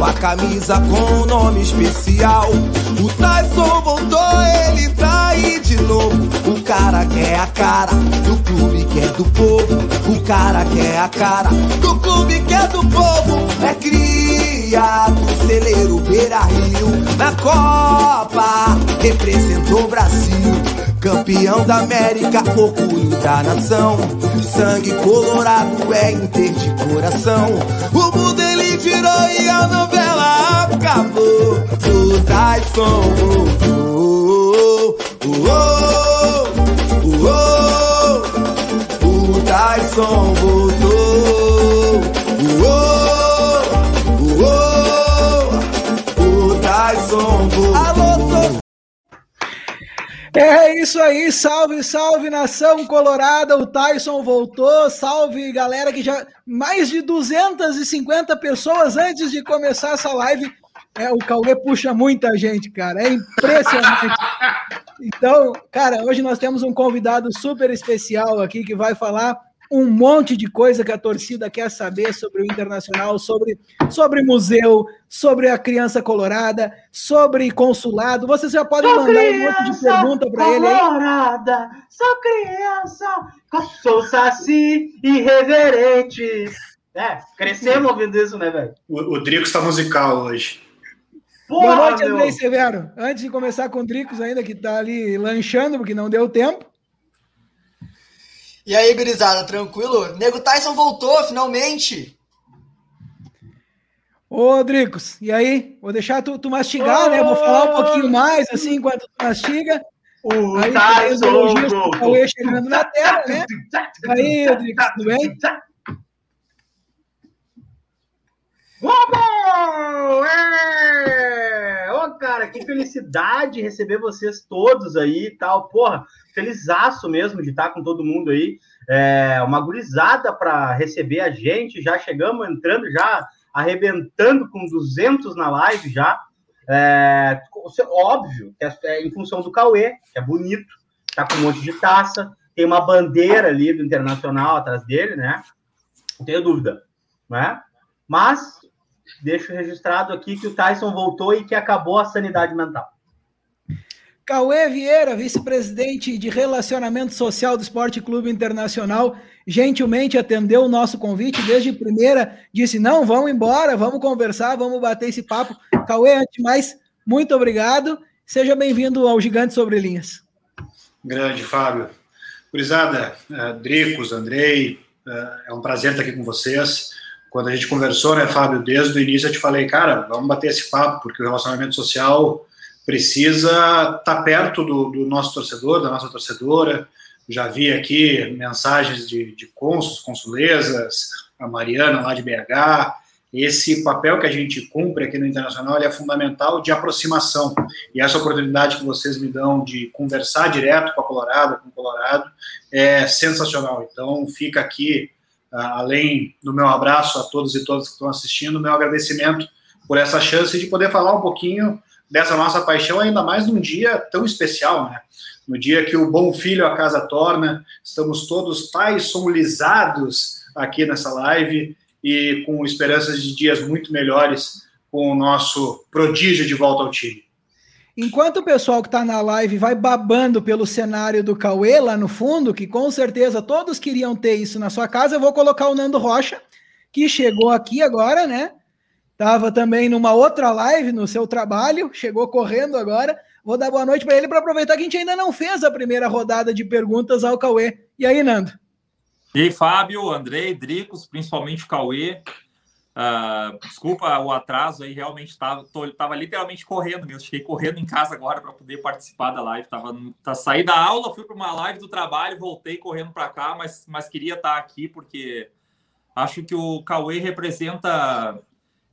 Tua camisa com um nome especial. O Tyson voltou, ele tá aí de novo. O cara quer a cara do clube que é do povo. O cara quer a cara do clube que é do povo. É criado, celeiro Beira Rio. Na Copa, representou o Brasil. Campeão da América, orgulho da nação. Sangue colorado é inter de coração. O mundo ele virou e a novela acabou. O Tyson voltou. Uou, uou, o Tyson é isso aí, salve, salve nação colorada. O Tyson voltou. Salve galera que já mais de 250 pessoas antes de começar essa live. É, o Cauê puxa muita gente, cara. É impressionante. Então, cara, hoje nós temos um convidado super especial aqui que vai falar um monte de coisa que a torcida quer saber sobre o Internacional, sobre, sobre museu, sobre a criança colorada, sobre consulado. Vocês já podem sou mandar um monte de pergunta para ele aí. Colorada, sou criança, sou saci irreverente. É, crescemos ouvindo isso, né, velho? O, o Drico está musical hoje. Porra, Boa noite, Andrei Severo. Antes de começar com o Dricos ainda, que está ali lanchando, porque não deu tempo. E aí, gurizada, tranquilo? Nego Tyson voltou, finalmente! Ô, Dricos, e aí? Vou deixar tu, tu mastigar, oh! né? Vou falar um pouquinho mais, assim, enquanto tu mastiga. O aí, Tyson voltou! chegando na tela, né? Aí, Dricos, tudo bem? Vamos! É! Ô, cara, que felicidade receber vocês todos aí e tal. Porra, felizaço mesmo de estar com todo mundo aí. É, uma gurizada para receber a gente. Já chegamos entrando, já arrebentando com 200 na live já. É, óbvio, que é, é em função do Cauê, que é bonito, tá com um monte de taça, tem uma bandeira ali do Internacional atrás dele, né? Não tenho dúvida, né? Mas deixo registrado aqui que o Tyson voltou e que acabou a sanidade mental. Cauê Vieira, vice-presidente de Relacionamento Social do Esporte Clube Internacional, gentilmente atendeu o nosso convite desde primeira, disse: não, vamos embora, vamos conversar, vamos bater esse papo. Cauê, antes de mais, muito obrigado. Seja bem-vindo ao Gigante Sobre Linhas. Grande, Fábio. Curizada, uh, Dricos, Andrei, uh, é um prazer estar aqui com vocês. Quando a gente conversou, né, Fábio, desde o início eu te falei, cara, vamos bater esse papo, porque o relacionamento social precisa estar tá perto do, do, nosso torcedor, da nossa torcedora. Já vi aqui mensagens de, de consuls, consulesas, a Mariana lá de BH. Esse papel que a gente cumpre aqui no Internacional é fundamental de aproximação. E essa oportunidade que vocês me dão de conversar direto com a Colorado, com o Colorado, é sensacional. Então, fica aqui, além do meu abraço a todos e todas que estão assistindo, meu agradecimento por essa chance de poder falar um pouquinho dessa nossa paixão, ainda mais num dia tão especial, né? No dia que o bom filho a casa torna, estamos todos taisonlizados aqui nessa live e com esperanças de dias muito melhores com o nosso prodígio de volta ao time. Enquanto o pessoal que está na live vai babando pelo cenário do Cauê lá no fundo, que com certeza todos queriam ter isso na sua casa, eu vou colocar o Nando Rocha, que chegou aqui agora, né? Estava também numa outra live no seu trabalho, chegou correndo agora. Vou dar boa noite para ele para aproveitar que a gente ainda não fez a primeira rodada de perguntas ao Cauê. E aí, Nando? E aí, Fábio, Andrei, Dricos, principalmente Cauê. Uh, desculpa o atraso aí, realmente estava tava literalmente correndo mesmo. Fiquei correndo em casa agora para poder participar da live. Tava, tá, saí da aula, fui para uma live do trabalho, voltei correndo para cá, mas, mas queria estar aqui porque acho que o Cauê representa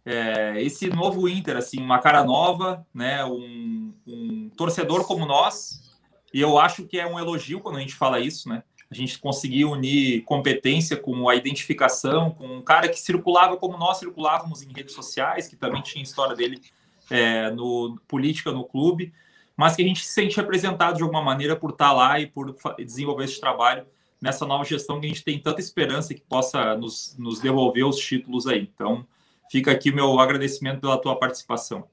é, esse novo Inter, assim, uma cara nova, né? Um, um, torcedor como nós, e eu acho que é um elogio quando a gente fala isso, né? A gente conseguiu unir competência com a identificação, com um cara que circulava como nós circulávamos em redes sociais, que também tinha história dele é, no política no clube. mas que a gente se sente representado de alguma maneira por estar lá e por desenvolver esse trabalho nessa nova gestão que a gente tem tanta esperança que possa nos, nos devolver os títulos aí. Então, fica aqui meu agradecimento pela tua participação.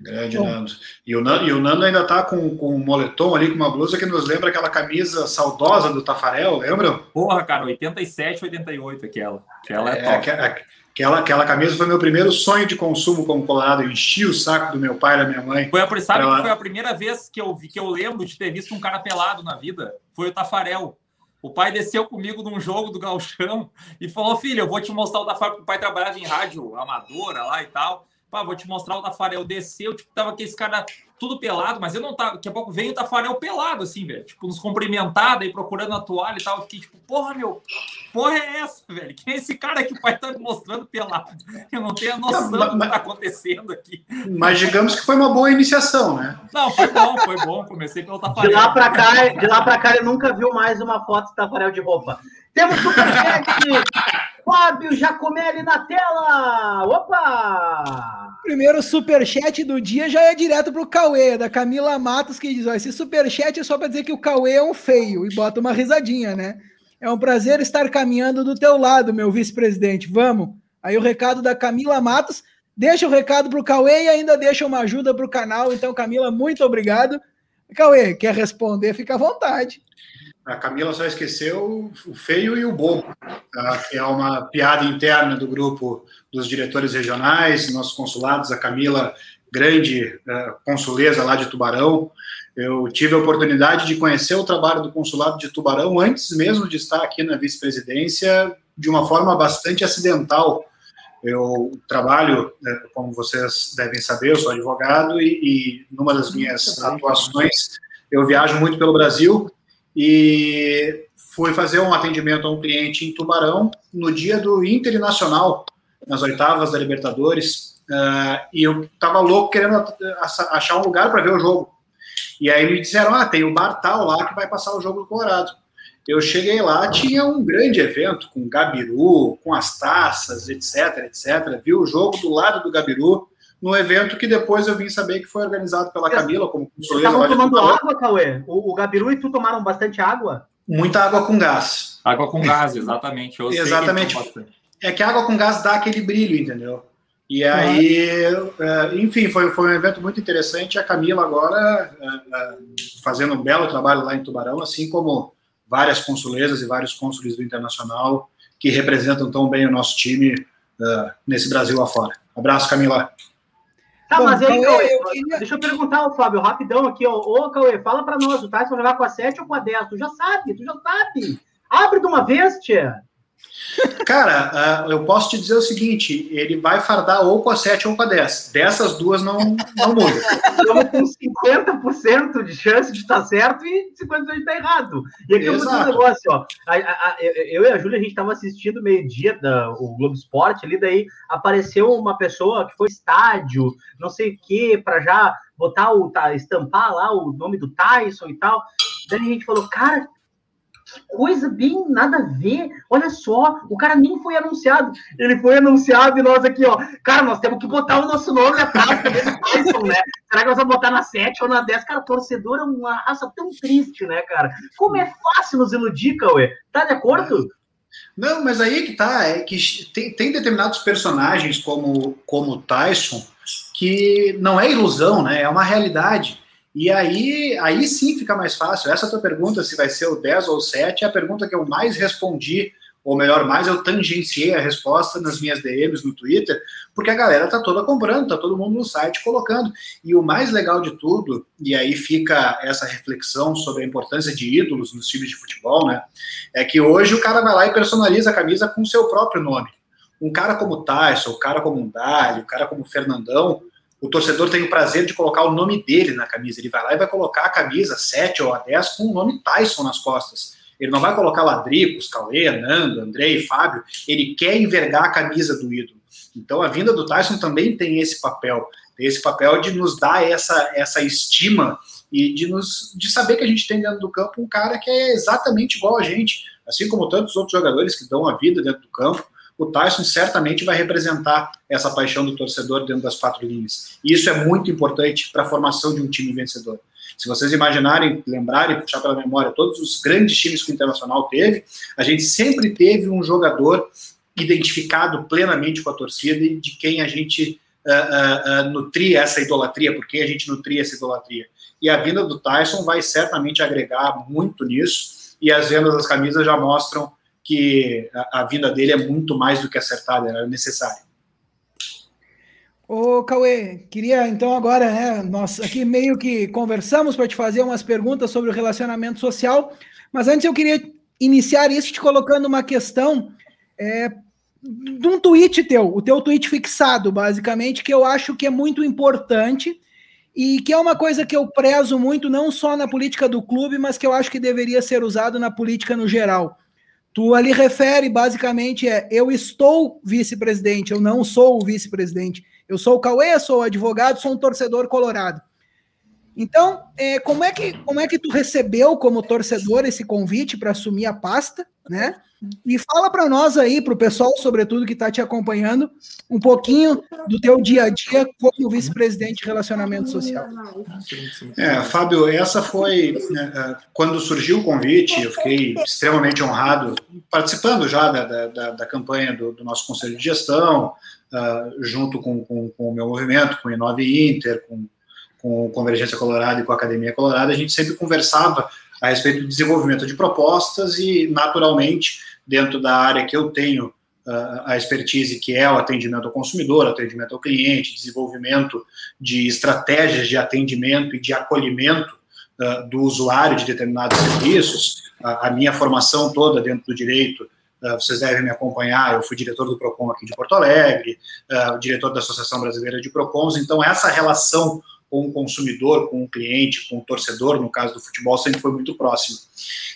Grande Nando. E o Nando, e o Nando ainda está com, com um moletom ali, com uma blusa que nos lembra aquela camisa saudosa do Tafarel, lembra? Porra, cara, 87, 88 aquela. Aquela é, é top. Aquela, aquela camisa foi meu primeiro sonho de consumo como colorado. Eu enchi o saco do meu pai e da minha mãe. Foi a, sabe que foi a primeira vez que eu, vi, que eu lembro de ter visto um cara pelado na vida? Foi o Tafarel. O pai desceu comigo num jogo do Galchão e falou: Filho, eu vou te mostrar o Tafarel. O pai trabalhava em rádio amadora lá e tal. Pá, vou te mostrar o Tafarel. Desceu, tipo, tava aquele cara tudo pelado, mas eu não tava. Daqui a pouco veio o Tafarel pelado, assim, velho. Tipo, nos cumprimentado aí, procurando a toalha e tal. Eu fiquei tipo, porra, meu, porra é essa, velho? Quem é esse cara que o pai tá me mostrando pelado? Eu não tenho a noção não, do que tá acontecendo aqui. Mas digamos que foi uma boa iniciação, né? Não, foi bom, foi bom. Comecei pelo Tafarel. De lá pra cá, de lá pra cá, ele nunca viu mais uma foto do Tafarel de roupa. Temos superchat! Fábio Jacomelli na tela! Opa! Primeiro superchat do dia já é direto pro Cauê, da Camila Matos, que diz: ó, esse superchat é só para dizer que o Cauê é um feio, e bota uma risadinha, né? É um prazer estar caminhando do teu lado, meu vice-presidente. Vamos! Aí o recado da Camila Matos. Deixa o recado pro Cauê e ainda deixa uma ajuda pro canal. Então, Camila, muito obrigado. Cauê, quer responder? Fica à vontade. A Camila só esqueceu o feio e o bobo, tá? que é uma piada interna do grupo dos diretores regionais, nossos consulados. A Camila, grande uh, consuleza lá de Tubarão. Eu tive a oportunidade de conhecer o trabalho do consulado de Tubarão antes mesmo de estar aqui na vice-presidência, de uma forma bastante acidental. Eu trabalho, né, como vocês devem saber, eu sou advogado e, e numa das minhas atuações eu viajo muito pelo Brasil e fui fazer um atendimento a um cliente em Tubarão no dia do Internacional, nas oitavas da Libertadores, uh, e eu estava louco querendo achar um lugar para ver o jogo. E aí me disseram, ah, tem o bar tal lá que vai passar o jogo do Colorado. Eu cheguei lá, tinha um grande evento com Gabiru, com as taças, etc, etc. Vi o jogo do lado do Gabiru, no evento que depois eu vim saber que foi organizado pela Camila, como Vocês estavam tomando água, Cauê? O, o Gabiru e tu tomaram bastante água? Muita água com gás. Água com gás, exatamente. Eu exatamente. Que é que a água com gás dá aquele brilho, entendeu? E aí, é, enfim, foi, foi um evento muito interessante. A Camila agora é, é, fazendo um belo trabalho lá em Tubarão, assim como várias consulesas e vários cônsules do Internacional que representam tão bem o nosso time nesse Brasil afora. Abraço, Camila. Tá, Bom, mas aí, Cauê, eu queria... deixa eu perguntar Fábio, rapidão aqui, ó. Ô, Cauê, fala pra nós, o Tyson vai jogar com a 7 ou com a 10? Tu já sabe, tu já sabe. Abre de uma vez, tia. Cara, uh, eu posso te dizer o seguinte: ele vai fardar ou com a 7 ou com a 10. Dessas duas não, não muda. Estamos com 50% de chance de estar certo e 50% de estar errado. E aqui eu vou dizer um negócio: ó, a, a, a, eu e a Júlia, a gente estava assistindo meio-dia o Globo Esporte ali, daí apareceu uma pessoa que foi estádio, não sei o que, para já botar o, tá, estampar lá o nome do Tyson e tal. Daí a gente falou, cara, que coisa bem nada a ver. Olha só, o cara nem foi anunciado. Ele foi anunciado e nós aqui, ó. Cara, nós temos que botar o nosso nome atrás desse Tyson, né? Será que nós vamos botar na 7 ou na 10? Cara, torcedor é uma raça tão triste, né, cara? Como é fácil nos iludir, Cauê. Tá de acordo? Não, mas aí que tá, é que tem, tem determinados personagens como, como o Tyson que não é ilusão, né? É uma realidade. E aí, aí sim fica mais fácil. Essa tua pergunta, se vai ser o 10 ou o 7, é a pergunta que eu mais respondi, ou melhor, mais eu tangenciei a resposta nas minhas DMs no Twitter, porque a galera tá toda comprando, tá todo mundo no site colocando. E o mais legal de tudo, e aí fica essa reflexão sobre a importância de ídolos nos times de futebol, né? É que hoje o cara vai lá e personaliza a camisa com o seu próprio nome. Um cara como Tyson, um cara como Dali, um cara como Fernandão, o torcedor tem o prazer de colocar o nome dele na camisa. Ele vai lá e vai colocar a camisa 7 ou a 10 com o nome Tyson nas costas. Ele não vai colocar Ladricos, Cauê, Nando, Andrei, Fábio. Ele quer envergar a camisa do ídolo. Então a vinda do Tyson também tem esse papel. Tem esse papel de nos dar essa, essa estima e de, nos, de saber que a gente tem dentro do campo um cara que é exatamente igual a gente. Assim como tantos outros jogadores que dão a vida dentro do campo o Tyson certamente vai representar essa paixão do torcedor dentro das quatro linhas. E isso é muito importante para a formação de um time vencedor. Se vocês imaginarem, lembrarem, puxar pela memória, todos os grandes times que o Internacional teve, a gente sempre teve um jogador identificado plenamente com a torcida e de quem a gente uh, uh, uh, nutria essa idolatria, por quem a gente nutria essa idolatria. E a vinda do Tyson vai certamente agregar muito nisso, e as vendas das camisas já mostram que a, a vinda dele é muito mais do que acertada, era necessária. Ô, Cauê, queria então agora, né, nós aqui meio que conversamos para te fazer umas perguntas sobre o relacionamento social, mas antes eu queria iniciar isso te colocando uma questão é, de um tweet teu, o teu tweet fixado, basicamente, que eu acho que é muito importante e que é uma coisa que eu prezo muito, não só na política do clube, mas que eu acho que deveria ser usado na política no geral. Tu ali refere, basicamente, é eu estou vice-presidente, eu não sou o vice-presidente. Eu sou o Cauê, sou advogado, sou um torcedor colorado. Então, é, como, é que, como é que tu recebeu como torcedor esse convite para assumir a pasta, né? E fala para nós aí, para o pessoal, sobretudo, que está te acompanhando, um pouquinho do teu dia a dia como vice-presidente de relacionamento social. É, Fábio, essa foi né, é, quando surgiu o convite, eu fiquei extremamente honrado, participando já da, da, da campanha do, do, nosso conselho de gestão, uh, junto com, com, com, o meu movimento, com o Inove Inter, com, com Convergência Colorada e com a Academia Colorada, a gente sempre conversava a respeito do desenvolvimento de propostas e, naturalmente, dentro da área que eu tenho uh, a expertise, que é o atendimento ao consumidor, atendimento ao cliente, desenvolvimento de estratégias de atendimento e de acolhimento uh, do usuário de determinados serviços, a minha formação toda dentro do direito vocês devem me acompanhar, eu fui diretor do PROCON aqui de Porto Alegre, uh, diretor da Associação Brasileira de PROCONs, então essa relação com o consumidor, com o cliente, com o torcedor, no caso do futebol, sempre foi muito próximo.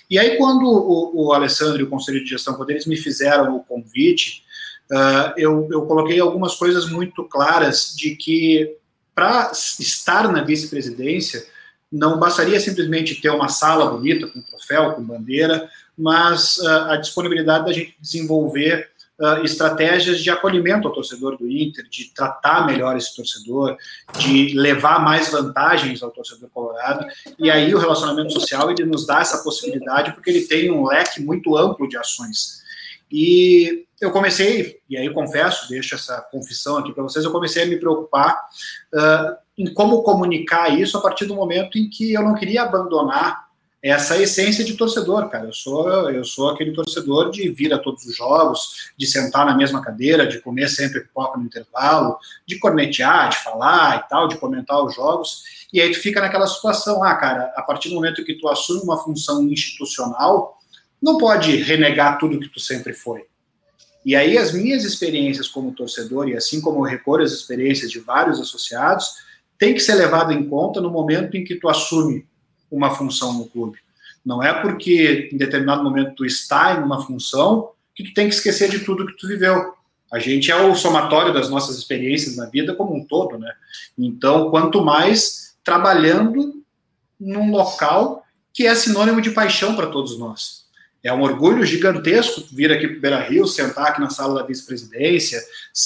E aí, quando o, o Alessandro e o Conselho de Gestão, quando eles me fizeram o convite, uh, eu, eu coloquei algumas coisas muito claras de que para estar na vice-presidência, não bastaria simplesmente ter uma sala bonita, com troféu, com bandeira, mas uh, a disponibilidade da gente desenvolver uh, estratégias de acolhimento ao torcedor do Inter, de tratar melhor esse torcedor, de levar mais vantagens ao torcedor colorado. E aí o relacionamento social ele nos dá essa possibilidade porque ele tem um leque muito amplo de ações. E eu comecei, e aí confesso, deixo essa confissão aqui para vocês, eu comecei a me preocupar uh, em como comunicar isso a partir do momento em que eu não queria abandonar essa essência de torcedor, cara. Eu sou, eu sou aquele torcedor de vir a todos os jogos, de sentar na mesma cadeira, de comer sempre pipoca no intervalo, de cornetear, de falar e tal, de comentar os jogos. E aí tu fica naquela situação, ah, cara, a partir do momento que tu assume uma função institucional, não pode renegar tudo que tu sempre foi. E aí as minhas experiências como torcedor, e assim como eu recolho as experiências de vários associados, tem que ser levado em conta no momento em que tu assume uma função no clube. Não é porque em determinado momento tu está em uma função que tu tem que esquecer de tudo que tu viveu. A gente é o somatório das nossas experiências na vida como um todo, né? Então, quanto mais trabalhando num local que é sinônimo de paixão para todos nós. É um orgulho gigantesco vir aqui para o Beira Rio, sentar aqui na sala da vice-presidência,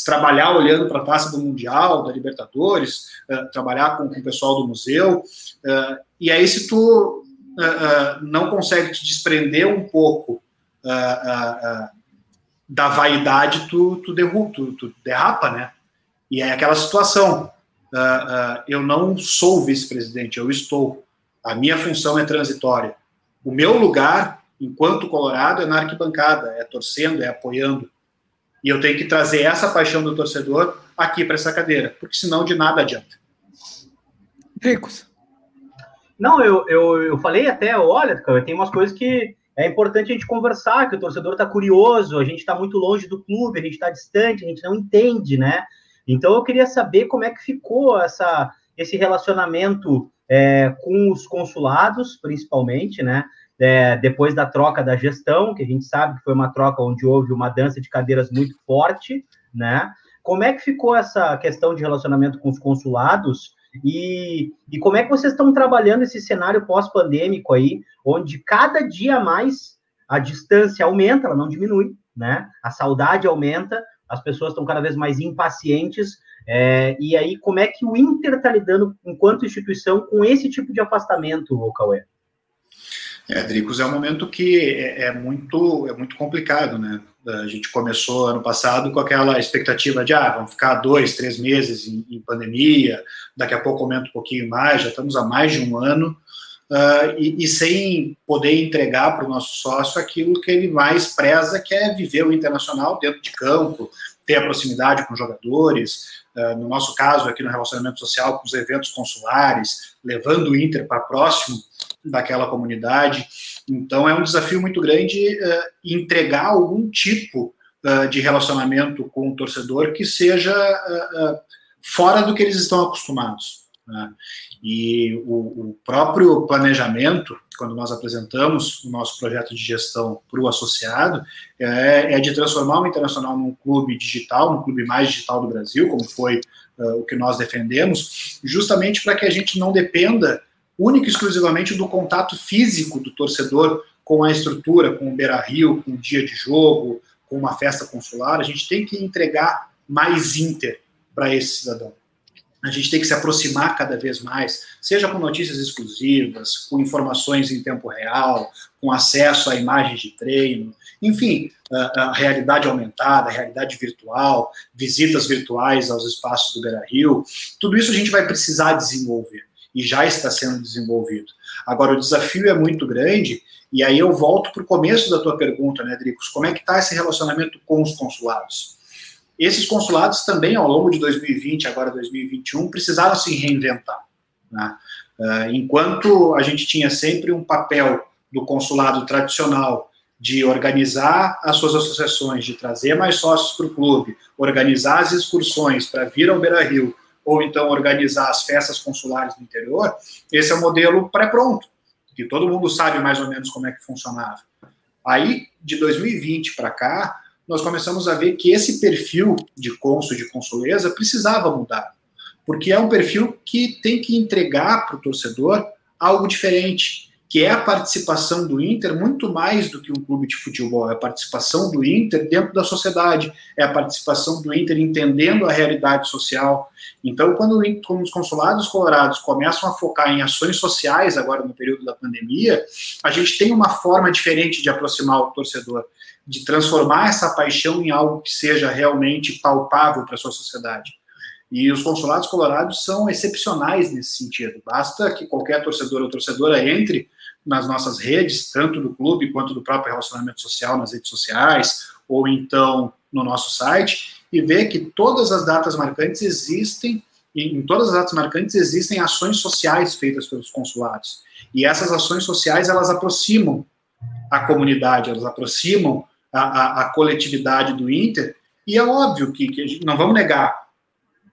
trabalhar olhando para a taça do Mundial, da Libertadores, uh, trabalhar com, com, o pessoal do museu. Uh, e aí, se tu uh, não consegue te desprender um pouco da vaidade, tu, tu, tu, tu, derrapa, né? E é aquela situação. eu não sou vice-presidente, eu estou. A minha função é transitória. O meu lugar enquanto Colorado, é na arquibancada, é torcendo, é apoiando. E eu tenho que trazer essa paixão do torcedor aqui para essa cadeira, porque senão de nada adianta. Ricos. Não, eu, eu, eu falei até, olha, tem umas coisas que é importante a gente conversar, que o torcedor está curioso, a gente está muito longe do clube, a gente está distante, a gente não entende, né? Então eu queria saber como é que ficou essa, esse relacionamento é, com os consulados, principalmente, né? É, depois da troca da gestão, que a gente sabe que foi uma troca onde houve uma dança de cadeiras muito forte, né? Como é que ficou essa questão de relacionamento com os consulados e, e como é que vocês estão trabalhando esse cenário pós-pandêmico aí, onde cada dia mais a distância aumenta, ela não diminui, né? A saudade aumenta, as pessoas estão cada vez mais impacientes. É, e aí, como é que o Inter está lidando, enquanto instituição, com esse tipo de afastamento, Cauê? É, Dricos, é um momento que é, é, muito, é muito complicado, né? A gente começou ano passado com aquela expectativa de, ah, vamos ficar dois, três meses em, em pandemia, daqui a pouco aumenta um pouquinho mais, já estamos há mais de um ano, uh, e, e, sem poder entregar para o nosso sócio aquilo que ele mais preza, que é viver o internacional dentro de campo, ter a proximidade com os jogadores, uh, no nosso caso aqui no relacionamento social, com os eventos consulares, levando o Inter para próximo daquela comunidade. Então é um desafio muito grande uh, entregar algum tipo uh, de relacionamento com o torcedor que seja uh, fora do que eles estão acostumados. Né? E o, o, próprio planejamento, quando nós apresentamos o nosso projeto de gestão para o associado, é, é, de transformar o Internacional num clube digital, num clube mais digital do Brasil, como foi o que nós defendemos, justamente para que a gente não dependa única e exclusivamente do contato físico do torcedor com a estrutura, com o Beira Rio, com o dia de jogo, com uma festa consular. A gente tem que entregar mais Inter para esse cidadão. A gente tem que se aproximar cada vez mais, seja com notícias exclusivas, com informações em tempo real, com acesso a imagens de treino, enfim, a, a realidade aumentada, a realidade virtual, visitas virtuais aos espaços do Beira Rio. Tudo isso a gente vai precisar desenvolver e já está sendo desenvolvido. Agora, o desafio é muito grande, e aí eu volto para o começo da tua pergunta, né, Dricos? Como é que está esse relacionamento com os consulados? Esses consulados também, ao longo de 2020, agora 2021, precisaram se reinventar. Né? Uh, enquanto a gente tinha sempre um papel do consulado tradicional de organizar as suas associações, de trazer mais sócios para o clube, organizar as excursões para vir ao Beira Rio, ou então organizar as festas consulares no interior, esse é o modelo pré-pronto, que todo mundo sabe mais ou menos como é que funcionava. Aí, de 2020 para cá, nós começamos a ver que esse perfil de cônsul de consuleza precisava mudar, porque é um perfil que tem que entregar para o torcedor algo diferente, que é a participação do Inter muito mais do que um clube de futebol, é a participação do Inter dentro da sociedade, é a participação do Inter entendendo a realidade social. Então, quando, quando os consulados colorados começam a focar em ações sociais agora no período da pandemia, a gente tem uma forma diferente de aproximar o torcedor, de transformar essa paixão em algo que seja realmente palpável para a sua sociedade. E os consulados colorados são excepcionais nesse sentido. Basta que qualquer torcedor ou torcedora entre nas nossas redes, tanto do clube quanto do próprio relacionamento social nas redes sociais, ou então no nosso site, e ver que todas as datas marcantes existem, em todas as datas marcantes existem ações sociais feitas pelos consulados. E essas ações sociais, elas aproximam a comunidade, elas aproximam a, a, a coletividade do Inter, e é óbvio que, que não vamos negar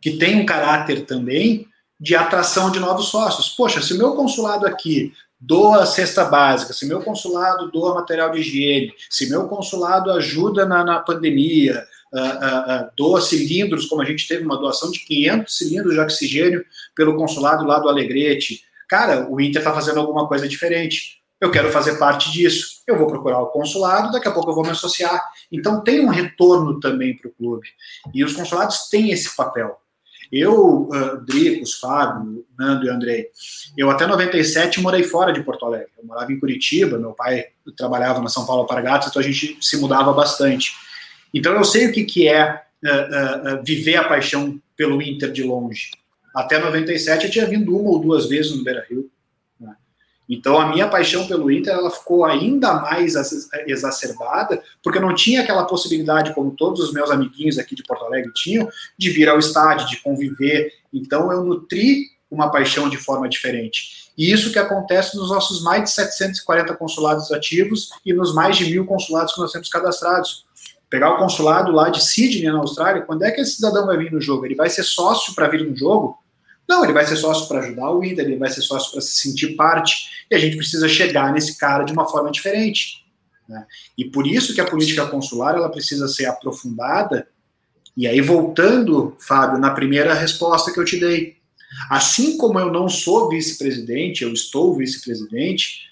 que tem um caráter também de atração de novos sócios. Poxa, se o meu consulado aqui doa cesta básica, se meu consulado doa material de higiene, se meu consulado ajuda na, na pandemia, uh, uh, doa cilindros, como a gente teve uma doação de 500 cilindros de oxigênio pelo consulado lá do Alegrete. Cara, o Inter está fazendo alguma coisa diferente. Eu quero fazer parte disso. Eu vou procurar o consulado, daqui a pouco eu vou me associar. Então tem um retorno também para o clube. E os consulados têm esse papel. Eu, uh, Dricos, Fábio, Nando e Andrei, eu até 97 morei fora de Porto Alegre. Eu morava em Curitiba, meu pai trabalhava na São Paulo Paragatos, então a gente se mudava bastante. Então eu sei o que, que é uh, uh, viver a paixão pelo Inter de longe. Até 97 eu tinha vindo uma ou duas vezes no Beira Rio. Então a minha paixão pelo Inter ela ficou ainda mais exacerbada, porque eu não tinha aquela possibilidade, como todos os meus amiguinhos aqui de Porto Alegre tinham, de vir ao estádio, de conviver. Então eu nutri uma paixão de forma diferente. E isso que acontece nos nossos mais de 740 consulados ativos e nos mais de mil consulados que nós temos cadastrados. Pegar o consulado lá de Sydney, na Austrália, quando é que esse cidadão vai vir no jogo? Ele vai ser sócio para vir no jogo? Não, ele vai ser sócio para ajudar o Inter, ele vai ser sócio para se sentir parte, e a gente precisa chegar nesse cara de uma forma diferente. Né? E por isso que a política consular ela precisa ser aprofundada. E aí, voltando, Fábio, na primeira resposta que eu te dei. Assim como eu não sou vice-presidente, eu estou vice-presidente,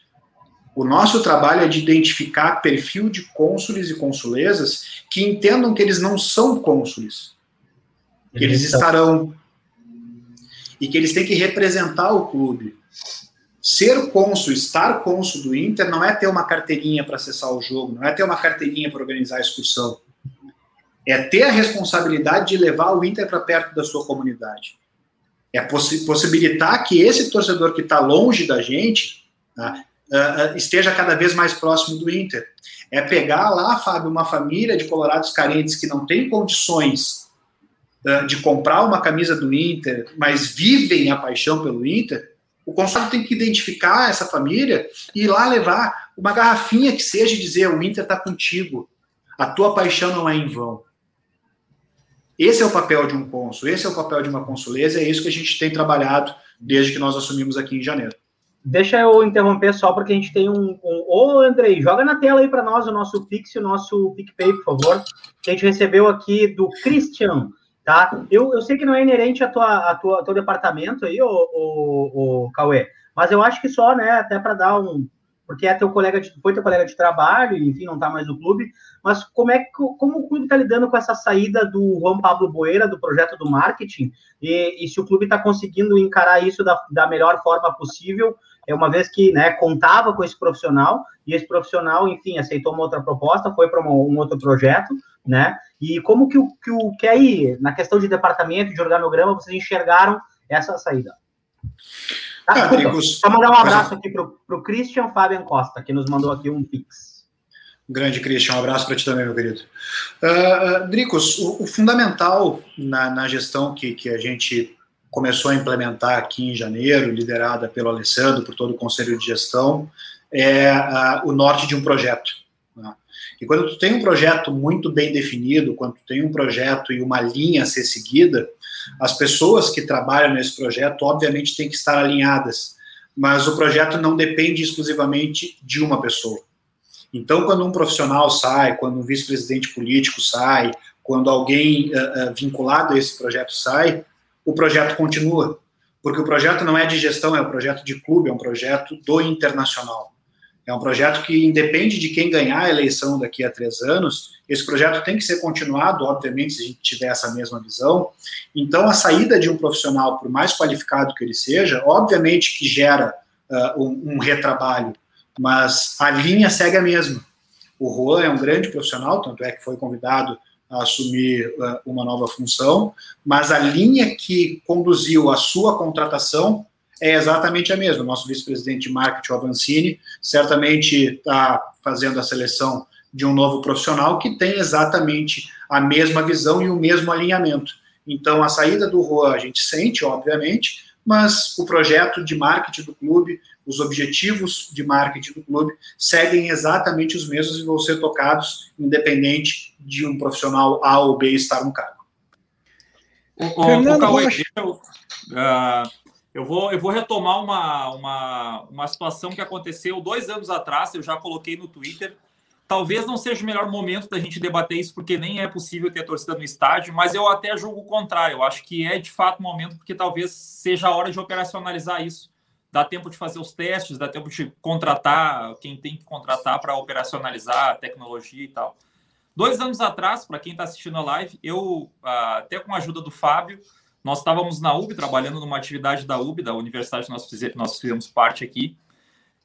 O nosso trabalho é de identificar perfil de cônsules e consulesas que entendam que eles não são cônsules, que eles estarão e que eles têm que representar o clube. Ser cônsul, estar cônsul do Inter não é ter uma carteirinha para acessar o jogo, não é ter uma carteirinha para organizar a excursão. É ter a responsabilidade de levar o Inter para perto da sua comunidade. É possi possibilitar que esse torcedor que está longe da gente tá, uh, esteja cada vez mais próximo do Inter. É pegar lá, Fábio, uma família de colorados carentes que não tem condições de comprar uma camisa do Inter, mas vivem a paixão pelo Inter, o consórcio tem que identificar essa família e ir lá levar uma garrafinha que seja e dizer: o Inter está contigo, a tua paixão não é em vão. Esse é o papel de um cônsul, esse é o papel de uma consuleza, é isso que a gente tem trabalhado desde que nós assumimos aqui em janeiro. Deixa eu interromper só porque a gente tem um. um... Ô, Andrei, joga na tela aí para nós o nosso Pix o nosso PicPay, por favor. Que a gente recebeu aqui do Christian, tá? Eu, eu sei que não é inerente a tua, a tua, teu departamento aí, o, Cauê, mas eu acho que só, né, até para dar um. Porque é teu colega de, foi teu colega de trabalho, enfim, não está mais no clube. Mas como é como o clube está lidando com essa saída do Juan Pablo Boeira, do projeto do marketing, e, e se o clube está conseguindo encarar isso da, da melhor forma possível, é uma vez que né, contava com esse profissional, e esse profissional, enfim, aceitou uma outra proposta, foi para um outro projeto, né? E como que o que, o, na questão de departamento, de organograma, vocês enxergaram essa saída? Tá, ah, só mandar um abraço aqui para o Christian Fabian Costa, que nos mandou aqui um pix. Grande Christian, um abraço para ti também, meu querido. Uh, Dricos, o, o fundamental na, na, gestão que, que a gente começou a implementar aqui em janeiro, liderada pelo Alessandro, por todo o conselho de gestão, é uh, o norte de um projeto. Né? E quando tu tem um projeto muito bem definido, quando tu tem um projeto e uma linha a ser seguida, as pessoas que trabalham nesse projeto, obviamente, têm que estar alinhadas, mas o projeto não depende exclusivamente de uma pessoa. Então, quando um profissional sai, quando um vice-presidente político sai, quando alguém uh, uh, vinculado a esse projeto sai, o projeto continua. Porque o projeto não é de gestão, é um projeto de clube, é um projeto do internacional. É um projeto que independe de quem ganhar a eleição daqui a três anos, esse projeto tem que ser continuado, obviamente, se a gente tiver essa mesma visão. Então, a saída de um profissional, por mais qualificado que ele seja, obviamente que gera uh, um, um retrabalho, mas a linha segue a mesma. O Juan é um grande profissional, tanto é que foi convidado a assumir uh, uma nova função, mas a linha que conduziu a sua contratação é exatamente a mesma. Nosso vice-presidente de marketing, o Avancini, certamente está fazendo a seleção de um novo profissional que tem exatamente a mesma visão e o mesmo alinhamento. Então, a saída do Juan a gente sente, obviamente, mas o projeto de marketing do clube, os objetivos de marketing do clube seguem exatamente os mesmos e vão ser tocados independente de um profissional A ou B estar no cargo. O, o, Fernando o Cauê, eu, uh, eu, vou, eu vou retomar uma, uma, uma situação que aconteceu dois anos atrás, eu já coloquei no Twitter, Talvez não seja o melhor momento da gente debater isso, porque nem é possível ter torcida no estádio, mas eu até julgo o contrário. Eu acho que é de fato o momento, porque talvez seja a hora de operacionalizar isso. Dá tempo de fazer os testes, dá tempo de contratar quem tem que contratar para operacionalizar a tecnologia e tal. Dois anos atrás, para quem está assistindo a live, eu, ah, até com a ajuda do Fábio, nós estávamos na UB, trabalhando numa atividade da UB, da universidade que nós fizemos, nós fizemos parte aqui,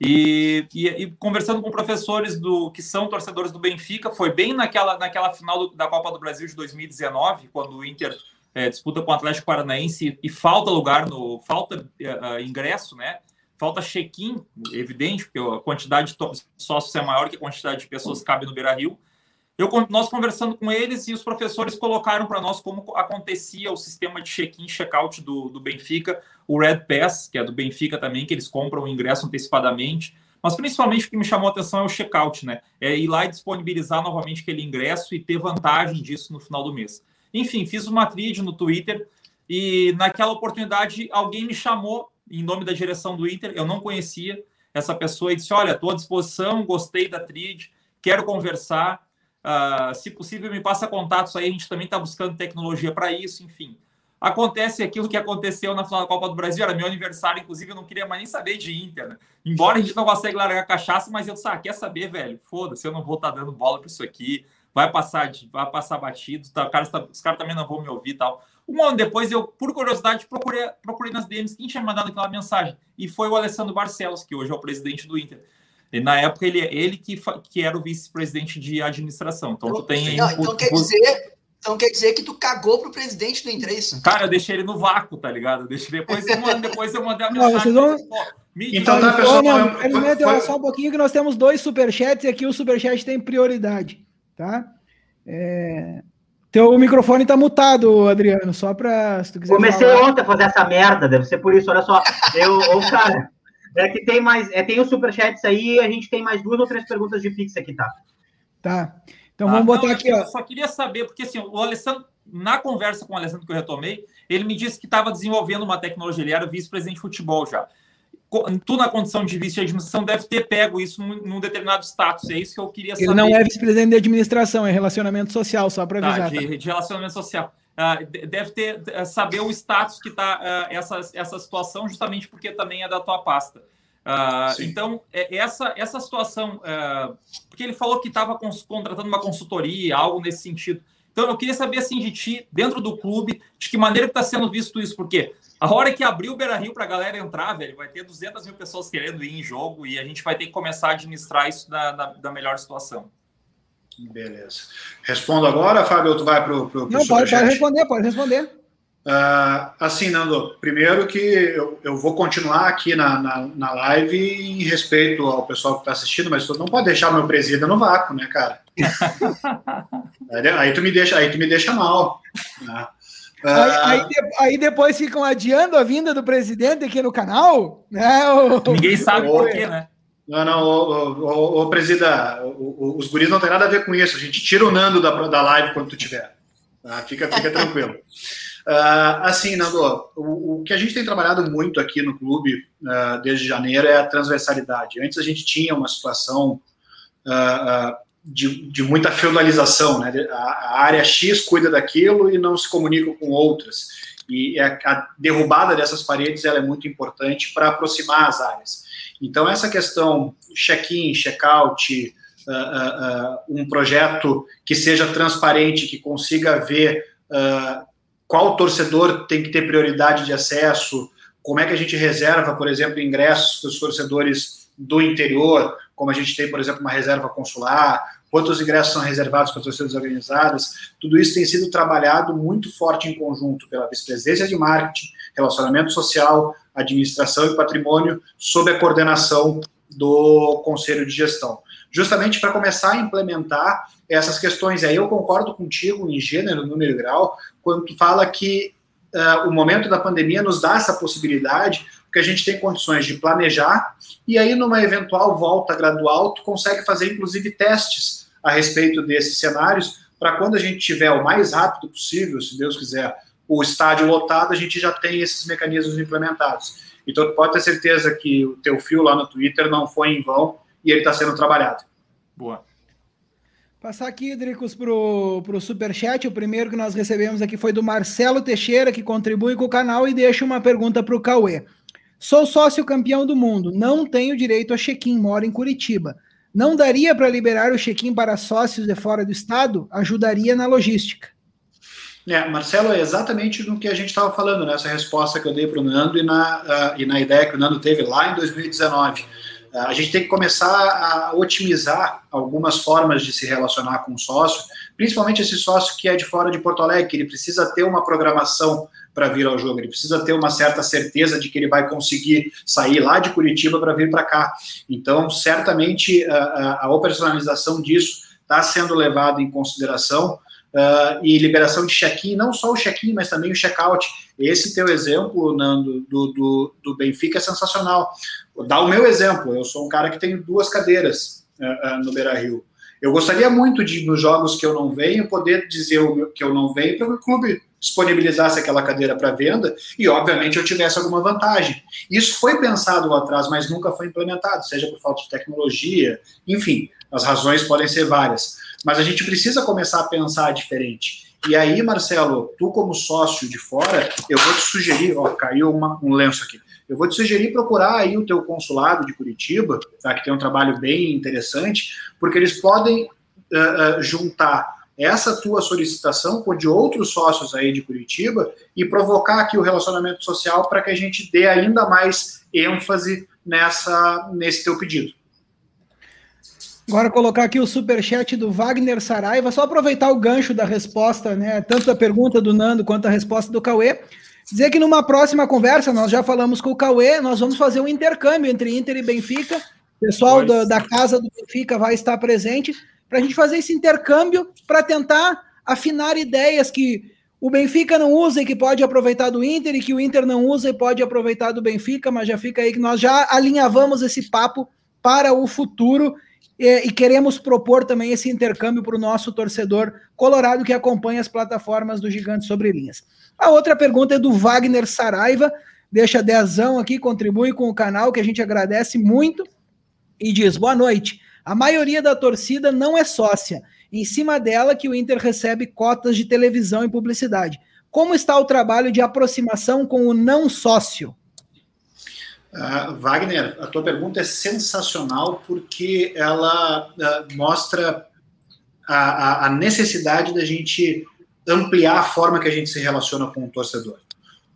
e, e, e, conversando com professores do que são torcedores do Benfica, foi bem naquela, naquela final do, da Copa do Brasil de 2019, quando o Inter é, disputa com o Atlético Paranaense e falta lugar no. falta uh, ingresso, né? Falta check-in, evidente, porque a quantidade de sócios é maior que a quantidade de pessoas que cabe no Beira Rio. Eu, nós conversando com eles e os professores colocaram para nós como acontecia o sistema de check-in, check-out do, do Benfica, o Red Pass, que é do Benfica também, que eles compram o ingresso antecipadamente. Mas principalmente o que me chamou a atenção é o check-out, né? É ir lá e disponibilizar novamente aquele ingresso e ter vantagem disso no final do mês. Enfim, fiz uma trilha no Twitter e naquela oportunidade alguém me chamou em nome da direção do Inter, eu não conhecia essa pessoa e disse: Olha, estou à disposição, gostei da trilha, quero conversar. Uh, se possível, me passa contatos aí. A gente também está buscando tecnologia para isso, enfim. acontece aquilo que aconteceu na final da Copa do Brasil, era meu aniversário, inclusive eu não queria mais nem saber de Inter, né? Embora a gente não consegue largar cachaça, mas eu, sabe, quer saber, velho? Foda-se, eu não vou estar tá dando bola para isso aqui, vai passar, vai passar batido, tá? Cara, tá, os caras também não vão me ouvir e tal. Um ano depois, eu, por curiosidade, procurei, procurei nas DMs quem tinha mandado aquela mensagem. E foi o Alessandro Barcelos, que hoje é o presidente do Inter. E na época ele, ele que, que era o vice-presidente de administração. Então, então tu tem. Não, então, quer dizer, então quer dizer que tu cagou pro presidente do é isso? Cara, eu deixei ele no vácuo, tá ligado? Deixei depois, um ano depois eu mandei a mensagem. Não, vão... então, tá, pessoal. Não, foi, foi... só um pouquinho que nós temos dois superchats e aqui o superchat tem prioridade, tá? É... Teu microfone tá mutado, Adriano, só para se tu quiser Comecei falar. ontem a fazer essa merda, deve ser por isso, olha só. Eu, ô, cara, é que tem mais. É, tem os superchats aí, a gente tem mais duas ou três perguntas de Pix aqui, tá? Tá. Então vamos ah, botar não, aqui, ó. Eu só queria saber, porque assim, o Alessandro, na conversa com o Alessandro que eu retomei, ele me disse que estava desenvolvendo uma tecnologia, ele era vice-presidente de futebol já. Tu, na condição de vice de administração, deve ter pego isso num, determinado status. É isso que eu queria saber. Ele não é vice-presidente de administração, é relacionamento social, só para tá, avisar. Tá, de, tá? de relacionamento social. Uh, deve ter uh, saber o status que está uh, essa, essa situação, justamente porque também é da tua pasta. Uh, então, é, essa, essa situação, uh, porque ele falou que estava contratando uma consultoria, algo nesse sentido. Então, eu queria saber, assim, de ti, dentro do clube, de que maneira está sendo visto isso, porque a hora que abrir o Beira Rio para a galera entrar, velho, vai ter 200 mil pessoas querendo ir em jogo e a gente vai ter que começar a administrar isso da, da, da melhor situação. Beleza. Respondo agora, Fábio, ou tu vai para o Não, pode, pode responder, pode responder. Uh, assim, Nando, primeiro que eu, eu vou continuar aqui na, na, na, live em respeito ao pessoal que está assistindo, mas tu não pode deixar meu presídio no vácuo, né, cara? aí, aí, tu me deixa, aí tu me deixa mal. Né? Aí, aí, aí, depois ficam adiando a vinda do presidente aqui no canal, né? O... Ninguém sabe por quê, né? Não, não, o, o, o presida, os guris não tem nada a ver com isso. A gente tira o Nando da, da live quando tu tiver. Tá? Fica, fica tranquilo. Uh, assim, Nando, o, o, que a gente tem trabalhado muito aqui no clube uh, desde janeiro é a transversalidade. Antes a gente tinha uma situação uh, de, de, muita feudalização, né? A, a, área X cuida daquilo e não se comunica com outras. E a, a derrubada dessas paredes ela é muito importante para aproximar as áreas. Então, essa questão check-in, check-out, um projeto que seja transparente, que consiga ver Uh, qual torcedor tem que ter prioridade de acesso, como é que a gente reserva, por exemplo, ingressos para os torcedores do interior, como a gente tem, por exemplo, uma reserva consular, quantos ingressos são reservados para torcidas organizadas, tudo isso tem sido trabalhado muito forte em conjunto pela vice-presidência de marketing, relacionamento social, administração e patrimônio, sob a coordenação do conselho de gestão, justamente para começar a implementar essas questões. E aí eu concordo contigo em gênero, número e grau, quando tu fala que uh, o momento da pandemia nos dá essa possibilidade, porque a gente tem condições de planejar, e aí numa eventual volta gradual, tu consegue fazer inclusive testes a respeito desses cenários, para quando a gente tiver o mais rápido possível, se Deus quiser, o estádio lotado, a gente já tem esses mecanismos implementados. Então, tu pode ter certeza que o teu fio lá no Twitter não foi em vão e ele está sendo trabalhado. Boa. Passar aqui, Dricos, para o Superchat. O primeiro que nós recebemos aqui foi do Marcelo Teixeira, que contribui com o canal e deixa uma pergunta para o Cauê. Sou sócio campeão do mundo, não tenho direito a check-in, moro em Curitiba. Não daria para liberar o check-in para sócios de fora do estado? Ajudaria na logística. É, Marcelo, é exatamente no que a gente estava falando, nessa resposta que eu dei para o Nando e na, uh, e na ideia que o Nando teve lá em 2019 a gente tem que começar a otimizar algumas formas de se relacionar com o sócio, principalmente esse sócio que é de fora de Porto Alegre, ele precisa ter uma programação para vir ao jogo, ele precisa ter uma certa certeza de que ele vai conseguir sair lá de Curitiba para vir para cá. Então, certamente, a, a operacionalização disso está sendo levada em consideração uh, e liberação de check-in, não só o check-in, mas também o check-out. Esse teu exemplo, Nando, do, do, do, Benfica é sensacional. Dá o meu exemplo, eu sou um cara que tem duas cadeiras uh, uh, no Beira-Rio. Eu gostaria muito de, nos jogos que eu não venho, poder dizer o que eu não venho para o clube disponibilizasse aquela cadeira para venda e, obviamente, eu tivesse alguma vantagem. Isso foi pensado lá atrás, mas nunca foi implementado, seja por falta de tecnologia, enfim, as razões podem ser várias. Mas a gente precisa começar a pensar diferente. E aí, Marcelo, tu como sócio de fora, eu vou te sugerir, ó, caiu uma, um lenço aqui. Eu vou te sugerir procurar aí o teu consulado de Curitiba, tá, que tem um trabalho bem interessante, porque eles podem uh, uh, juntar essa tua solicitação com de outros sócios aí de Curitiba e provocar aqui o relacionamento social para que a gente dê ainda mais ênfase nessa nesse teu pedido. Agora colocar aqui o super chat do Wagner Saraiva, só aproveitar o gancho da resposta, né, tanto a pergunta do Nando quanto a resposta do Cauê. Dizer que numa próxima conversa, nós já falamos com o Cauê, nós vamos fazer um intercâmbio entre Inter e Benfica. O pessoal da, da casa do Benfica vai estar presente para a gente fazer esse intercâmbio para tentar afinar ideias que o Benfica não usa e que pode aproveitar do Inter, e que o Inter não usa e pode aproveitar do Benfica, mas já fica aí que nós já alinhavamos esse papo para o futuro e, e queremos propor também esse intercâmbio para o nosso torcedor colorado que acompanha as plataformas do Gigante Sobre Linhas. A outra pergunta é do Wagner Saraiva, deixa dezão aqui, contribui com o canal, que a gente agradece muito, e diz, boa noite, a maioria da torcida não é sócia. Em cima dela que o Inter recebe cotas de televisão e publicidade. Como está o trabalho de aproximação com o não sócio? Uh, Wagner, a tua pergunta é sensacional porque ela uh, mostra a, a, necessidade da gente ampliar a forma que a gente se relaciona com o torcedor.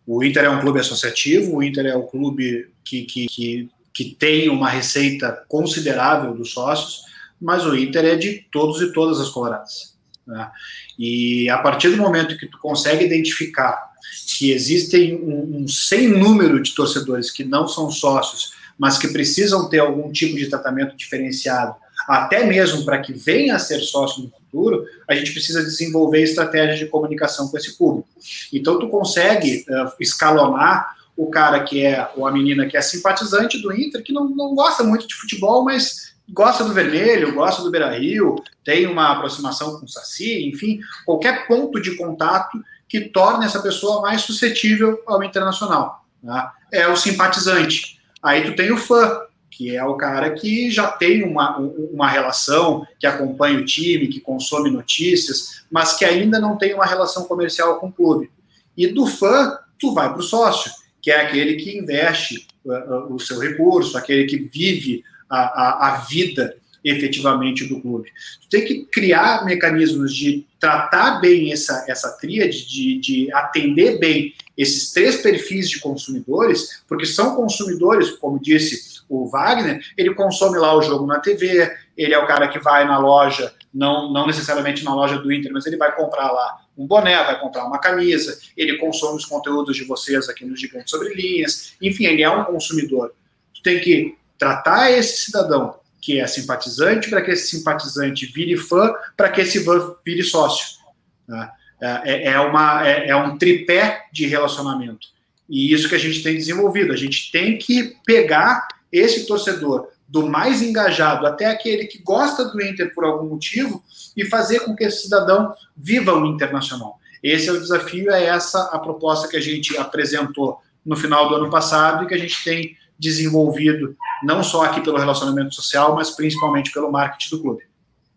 O Inter é um clube associativo, o Inter é um clube que, que, que que tem uma receita considerável dos sócios, mas o Inter é de todos e todas as coloradas. Né? E a partir do momento que tu consegue identificar que existem um, um sem número de torcedores que não são sócios, mas que precisam ter algum tipo de tratamento diferenciado, até mesmo para que venha a ser sócio no futuro, a gente precisa desenvolver estratégias de comunicação com esse público. Então, tu consegue uh, escalonar o cara que é, ou a menina que é simpatizante do Inter, que não, não gosta muito de futebol, mas gosta do vermelho, gosta do Beira Rio, tem uma aproximação com o Saci, enfim, qualquer ponto de contato que torne essa pessoa mais suscetível ao internacional. Tá? É o simpatizante. Aí tu tem o fã, que é o cara que já tem uma, uma relação, que acompanha o time, que consome notícias, mas que ainda não tem uma relação comercial com o clube. E do fã, tu vai para o sócio que é aquele que investe uh, uh, o seu recurso, aquele que vive a, a, a vida efetivamente do clube. Tu tem que criar mecanismos de tratar bem essa, essa tríade, de, de atender bem esses três perfis de consumidores, porque são consumidores, como disse o Wagner, ele consome lá o jogo na TV, ele é o cara que vai na loja, não, não necessariamente na loja do Inter, mas ele vai comprar lá um boné, vai comprar uma camisa, ele consome os conteúdos de vocês aqui no Gigante Sobre Linhas, enfim, ele é um consumidor. Tu tem que tratar esse cidadão que é simpatizante para que esse simpatizante vire fã, para que esse fã vire sócio. Tá? É, é, uma, é, é um tripé de relacionamento. E isso que a gente tem desenvolvido. A gente tem que pegar esse torcedor do mais engajado até aquele que gosta do Inter por algum motivo e fazer com que esse cidadão viva o internacional. Esse é o desafio, é essa a proposta que a gente apresentou no final do ano passado e que a gente tem desenvolvido não só aqui pelo relacionamento social, mas principalmente pelo marketing do clube.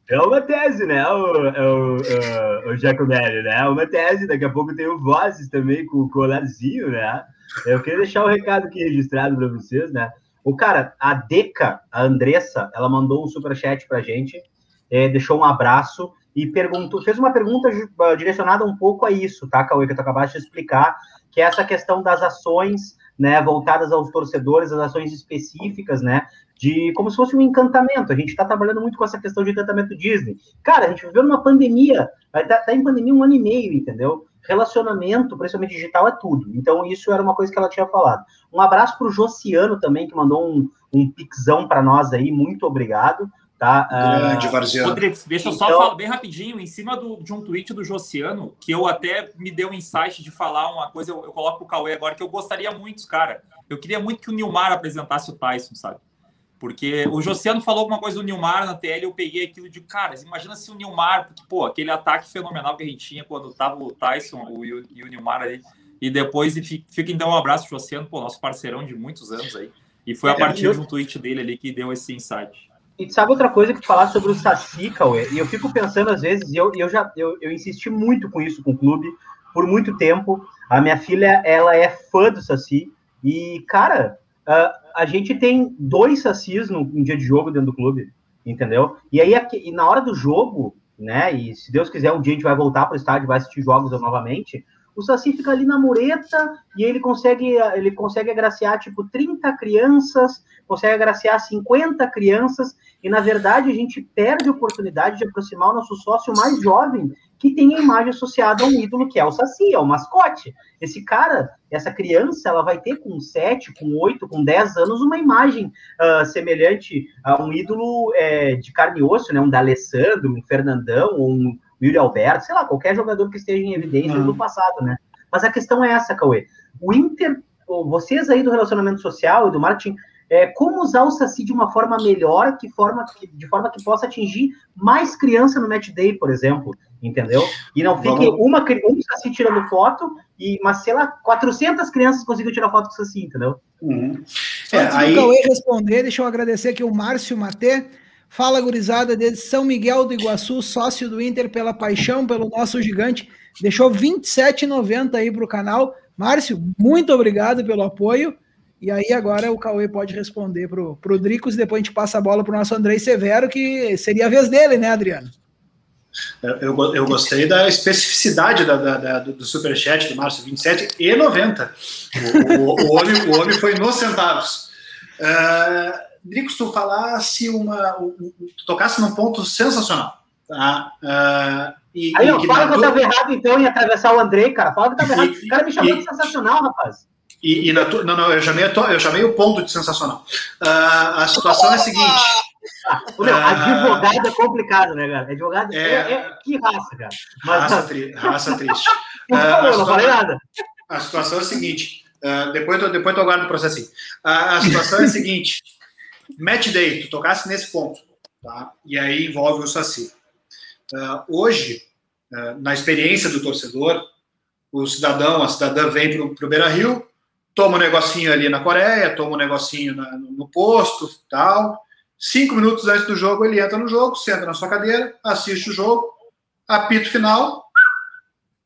É uma tese, né, o, o, o, o Giacomelli, né? É uma tese. Daqui a pouco tem o Vozes também com o colarzinho, né? Eu queria deixar o um recado aqui registrado para vocês, né? O cara, a Deca, a Andressa, ela mandou um superchat pra gente, é, deixou um abraço e perguntou, fez uma pergunta uh, direcionada um pouco a isso, tá, Cauê, que tu acabaste de explicar, que é essa questão das ações, né, voltadas aos torcedores, as ações específicas, né, de como se fosse um encantamento. A gente está trabalhando muito com essa questão de encantamento Disney. Cara, a gente viveu numa pandemia, tá, tá em pandemia um ano e meio, entendeu? relacionamento, principalmente digital, é tudo. Então, isso era uma coisa que ela tinha falado. Um abraço para o Josiano também, que mandou um, um pixão para nós aí. Muito obrigado. Tá? Grande, uh, Varziano. Rodrigues, deixa eu só então... falar bem rapidinho, em cima do, de um tweet do Josiano, que eu até me deu um insight de falar uma coisa, eu, eu coloco o Cauê agora, que eu gostaria muito, cara. Eu queria muito que o Nilmar apresentasse o Tyson, sabe? Porque o Josiano falou alguma coisa do Nilmar na TL, eu peguei aquilo de, cara, imagina se o Nilmar, porque, pô, aquele ataque fenomenal que a gente tinha quando tava o Tyson o, e o Nilmar ali, e depois e fica então um abraço, Josiano, pô, nosso parceirão de muitos anos aí. E foi a é, partir de um tweet dele ali que deu esse insight. E sabe outra coisa que falar sobre o Saci, Cauê? E eu fico pensando às vezes, e eu, eu já eu, eu insisti muito com isso com o clube por muito tempo. A minha filha, ela é fã do Saci. E, cara, a, a gente tem dois Sacis no, no dia de jogo dentro do clube, entendeu? E aí, e na hora do jogo, né? E se Deus quiser, um dia a gente vai voltar para o estádio, vai assistir jogos novamente o Saci fica ali na mureta e ele consegue, ele consegue agraciar tipo 30 crianças, consegue agraciar 50 crianças, e na verdade a gente perde a oportunidade de aproximar o nosso sócio mais jovem, que tem a imagem associada a um ídolo que é o Saci, é o mascote. Esse cara, essa criança, ela vai ter com 7, com 8, com 10 anos uma imagem uh, semelhante a um ídolo é, de carne e osso, né? um D'Alessandro, um Fernandão, um Yuri Alberto, sei lá, qualquer jogador que esteja em evidência uhum. do passado, né? Mas a questão é essa, Cauê. O Inter, vocês aí do relacionamento social e do marketing, é, como usar o Saci de uma forma melhor, que forma que, de forma que possa atingir mais criança no match day, por exemplo, entendeu? E não fique Vamos... uma um Saci tirando foto, e, mas sei lá, 400 crianças conseguiram tirar foto com o Saci, entendeu? Uhum. É, Antes aí... do Cauê responder, deixa eu agradecer aqui o Márcio Matê, Fala, gurizada, desde São Miguel do Iguaçu, sócio do Inter pela paixão pelo nosso gigante. Deixou 27,90 aí para o canal. Márcio, muito obrigado pelo apoio. E aí agora o Cauê pode responder para o Dricos depois a gente passa a bola para o nosso Andrei Severo, que seria a vez dele, né, Adriano? Eu, eu gostei da especificidade da, da, da, do superchat do Márcio, 27 e 90. O, o, o, homem, o homem foi nos centavos. Uh, Dricos, tu falasse uma. Tu tocasse num ponto sensacional. Tá? Uh, e, Aí, e, fala que eu estava errado, então, em atravessar o Andrei, cara. Fala que estava errado. O cara me chamou de sensacional, rapaz. E, e na tu, não, não, eu chamei, eu chamei o ponto de sensacional. Uh, a situação é a seguinte. Meu, uh, advogado é complicado, né, cara? Advogado é, é, é que raça, cara. Mas, raça, tri, raça triste. uh, não, não falei nada. A situação é a seguinte. Uh, depois, eu, depois eu aguardo o processinho. Uh, a situação é a seguinte. Match day, tu tocasse nesse ponto, tá? E aí envolve o Saci. Uh, hoje, uh, na experiência do torcedor, o cidadão, a cidadã vem para o Beira Rio, toma um negocinho ali na Coreia, toma um negocinho na, no posto, tal. Cinco minutos antes do jogo, ele entra no jogo, senta na sua cadeira, assiste o jogo, apito final,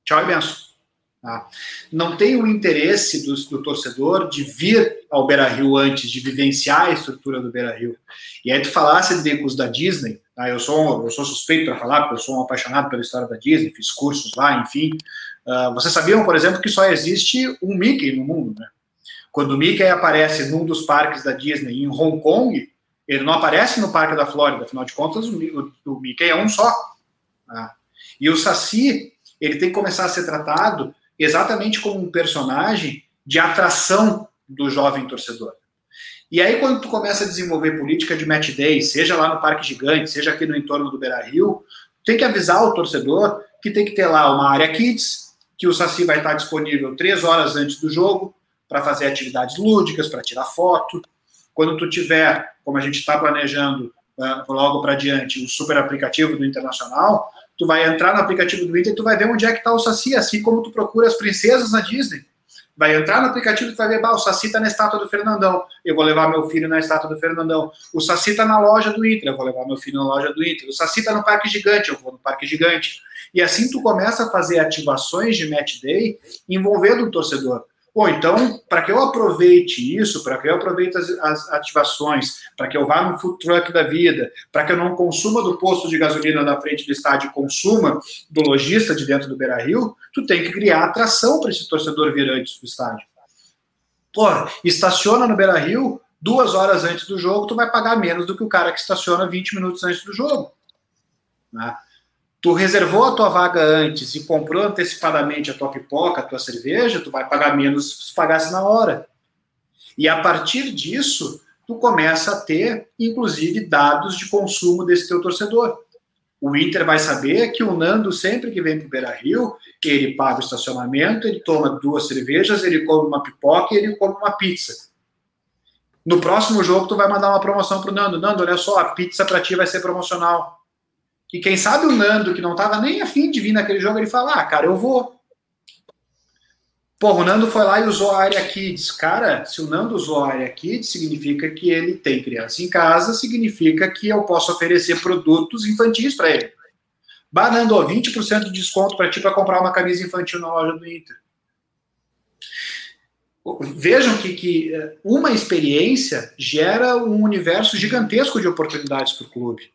tchau e benção. Tá? Não tem o interesse do, do, torcedor de vir ao Beira Rio antes, de vivenciar a estrutura do Beira Rio. E aí tu falasse de curso da Disney, tá? eu, sou, eu sou suspeito para falar, porque eu sou um apaixonado pela história da Disney, fiz cursos lá, enfim. Uh, vocês sabiam, por exemplo, que só existe um Mickey no mundo, né? Quando o Mickey aparece num dos parques da Disney em Hong Kong, ele não aparece no Parque da Flórida, afinal de contas, o, Mickey é um só. Tá? E o Saci, ele tem que começar a ser tratado exatamente como um personagem de atração do jovem torcedor. E aí, quando tu começa a desenvolver política de match day, seja lá no Parque Gigante, seja aqui no entorno do Beira Rio, tem que avisar o torcedor que tem que ter lá uma área kids, que o Saci vai estar disponível três horas antes do jogo para fazer atividades lúdicas, para tirar foto. Quando tu tiver, como a gente está planejando uh, logo para diante, o super aplicativo do Internacional, tu vai entrar no aplicativo do Inter e tu vai ver onde é que está o Saci, assim como tu procura as princesas na Disney. Vai entrar no aplicativo e vai ver, o Saci está na estátua do Fernandão, eu vou levar meu filho na estátua do Fernandão. O Saci está na loja do Inter, eu vou levar meu filho na loja do Inter. O Saci está no Parque Gigante, eu vou no Parque Gigante. E assim tu começa a fazer ativações de match day envolvendo o torcedor. Bom, então, para que eu aproveite isso, para que eu aproveite as, as ativações, para que eu vá no food truck da vida, para que eu não consuma do posto de gasolina na frente do estádio, consuma do lojista de dentro do Beira Rio, tu tem que criar atração para esse torcedor vir antes do estádio. Pô, estaciona no Beira Rio, duas horas antes do jogo, tu vai pagar menos do que o cara que estaciona 20 minutos antes do jogo. Né? Tu reservou a tua vaga antes e comprou antecipadamente a tua pipoca, a tua cerveja, tu vai pagar menos se pagasse na hora. E a partir disso, tu começa a ter, inclusive, dados de consumo desse teu torcedor. O Inter vai saber que o Nando, sempre que vem para o Beira Rio, ele paga o estacionamento, ele toma duas cervejas, ele come uma pipoca e ele come uma pizza. No próximo jogo, tu vai mandar uma promoção para o Nando. Nando, olha só, a pizza para ti vai ser promocional. E quem sabe o Nando, que não estava nem afim de vir naquele jogo, ele fala: Ah, cara, eu vou. Pô, o Nando foi lá e usou a área Kids. Cara, se o Nando usou a área Kids, significa que ele tem criança em casa, significa que eu posso oferecer produtos infantis para ele. Bah, Nando, 20% de desconto para ti para comprar uma camisa infantil na loja do Inter. Vejam que, que eh, uma experiência gera um universo gigantesco de oportunidades para o clube.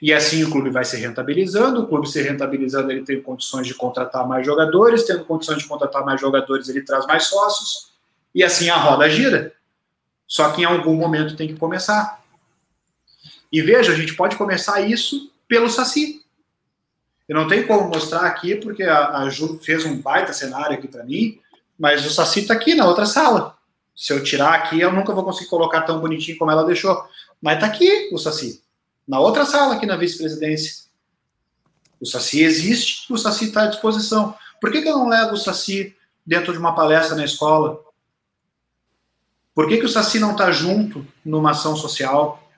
E assim o clube vai se rentabilizando, o clube se rentabilizando, ele tem condições de contratar mais jogadores, tendo condições de contratar mais jogadores, ele traz mais sócios, e assim a roda gira. Só que em algum momento tem que começar. E veja, a gente pode começar isso pelo Saci. Eu não tenho como mostrar aqui, porque a, a Ju fez um baita cenário aqui para mim, mas o Saci está aqui na outra sala. Se eu tirar aqui, eu nunca vou conseguir colocar tão bonitinho como ela deixou. Mas está aqui o Saci na outra sala aqui na vice-presidência. O Saci existe, o Saci está à disposição. Por que, que eu não levo o Saci dentro de uma palestra na escola? Por que, que o Saci não está junto numa ação social?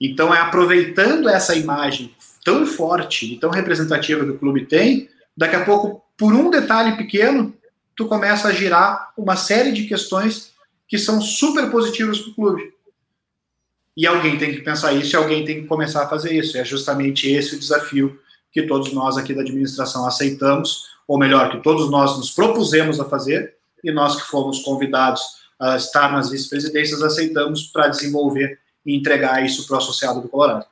Então, é aproveitando essa imagem tão forte e tão representativa que o clube tem, daqui a pouco, por um detalhe pequeno, tu começa a girar uma série de questões que são super positivas para o clube. E alguém tem que pensar isso e alguém tem que começar a fazer isso. É justamente esse o desafio que todos nós aqui da administração aceitamos, ou melhor, que todos nós nos propusemos a fazer, e nós que fomos convidados a estar nas vice-presidências aceitamos para desenvolver e entregar isso para o associado do Colorado.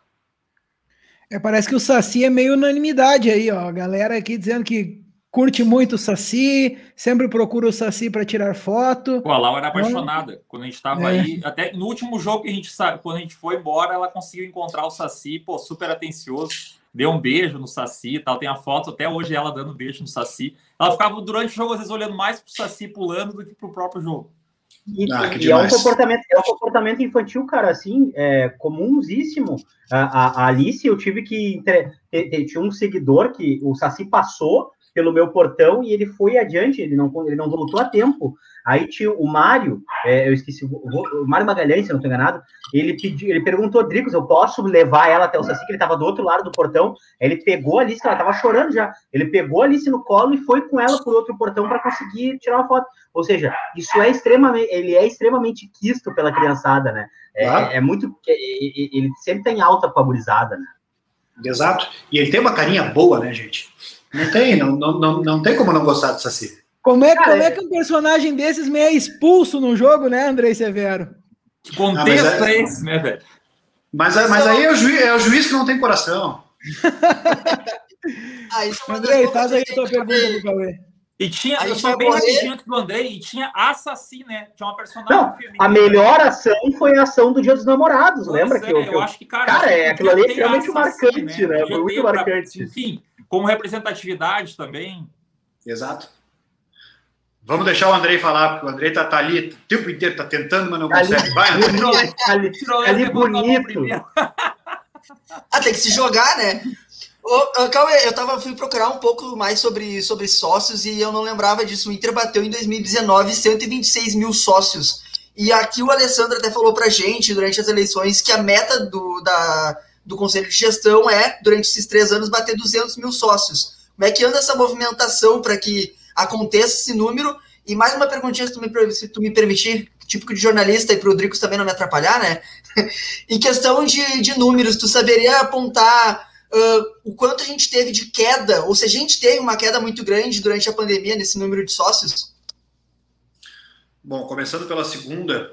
É, parece que o Saci é meio unanimidade aí, ó. A galera aqui dizendo que curte muito o Saci, sempre procura o Saci para tirar foto. Pô, a Laura era apaixonada. Quando a gente estava é. aí, até no último jogo que a gente sabe, quando a gente foi embora, ela conseguiu encontrar o Saci, pô, super atencioso. Deu um beijo no Saci e tal. Tem a foto até hoje ela dando beijo no Saci. Ela ficava durante o jogo, às vezes, olhando mais pro Saci pulando do que pro próprio jogo. E, ah, e é, um comportamento, é um comportamento infantil, cara, assim, é, comunsíssimo. A, a, Alice, eu tive que. Tinha um seguidor que o Saci passou pelo meu portão e ele foi adiante, ele não, ele não voltou a tempo. Aí tinha o Mário, é, eu esqueci, o, Mário Magalhães, se não estou enganado, ele pediu, ele perguntou, Dricos, eu posso levar ela até o Saci, que ele estava do outro lado do portão, ele pegou a Alice, ela estava chorando já, ele pegou a Alice no colo e foi com ela por outro portão para conseguir tirar uma foto. Ou seja, isso é extremamente, ele é extremamente quisto pela criançada, né? É, ah. é muito, ele sempre tem alta com a gurizada, né? Exato. E ele tem uma carinha boa, né, gente? Não tem, não, não, não, não tem como não gostar do Saci. Como é, como é que um personagem desses me é expulso no jogo, né, Andrei Severo? Que contexto ah, é, é esse, né, velho? Mas, mas aí é o, juiz, é o juiz que não tem coração. ah, isso é Andrei, faz aí a tua pergunta pro Cauê. E tinha, eu só bem rapidinho antes do Andrei, e tinha Assassina, né? Tinha uma personagem Não, A melhor ação foi a ação do Dia dos Namorados, pois lembra? É, que eu, eu, acho que, cara, cara é, aquilo ali é realmente marcante, né? né? Foi muito marcante. Pra, enfim, como representatividade também. Exato. Vamos deixar o Andrei falar, porque o Andrei tá, tá ali o tempo inteiro, tá tentando, mas não consegue. Ali, Vai, Andrei. Ali, ali, ali bonito. ah, tem que se jogar, né? Ô, Cauê, eu tava, fui procurar um pouco mais sobre, sobre sócios e eu não lembrava disso. O Inter bateu em 2019 126 mil sócios. E aqui o Alessandro até falou pra gente durante as eleições que a meta do, da, do Conselho de Gestão é, durante esses três anos, bater 200 mil sócios. Como é que anda essa movimentação para que aconteça esse número? E mais uma perguntinha, se tu me, se tu me permitir, típico de jornalista e para o Dricos também não me atrapalhar, né? em questão de, de números, tu saberia apontar uh, o quanto a gente teve de queda, ou se a gente teve uma queda muito grande durante a pandemia nesse número de sócios? Bom, começando pela segunda,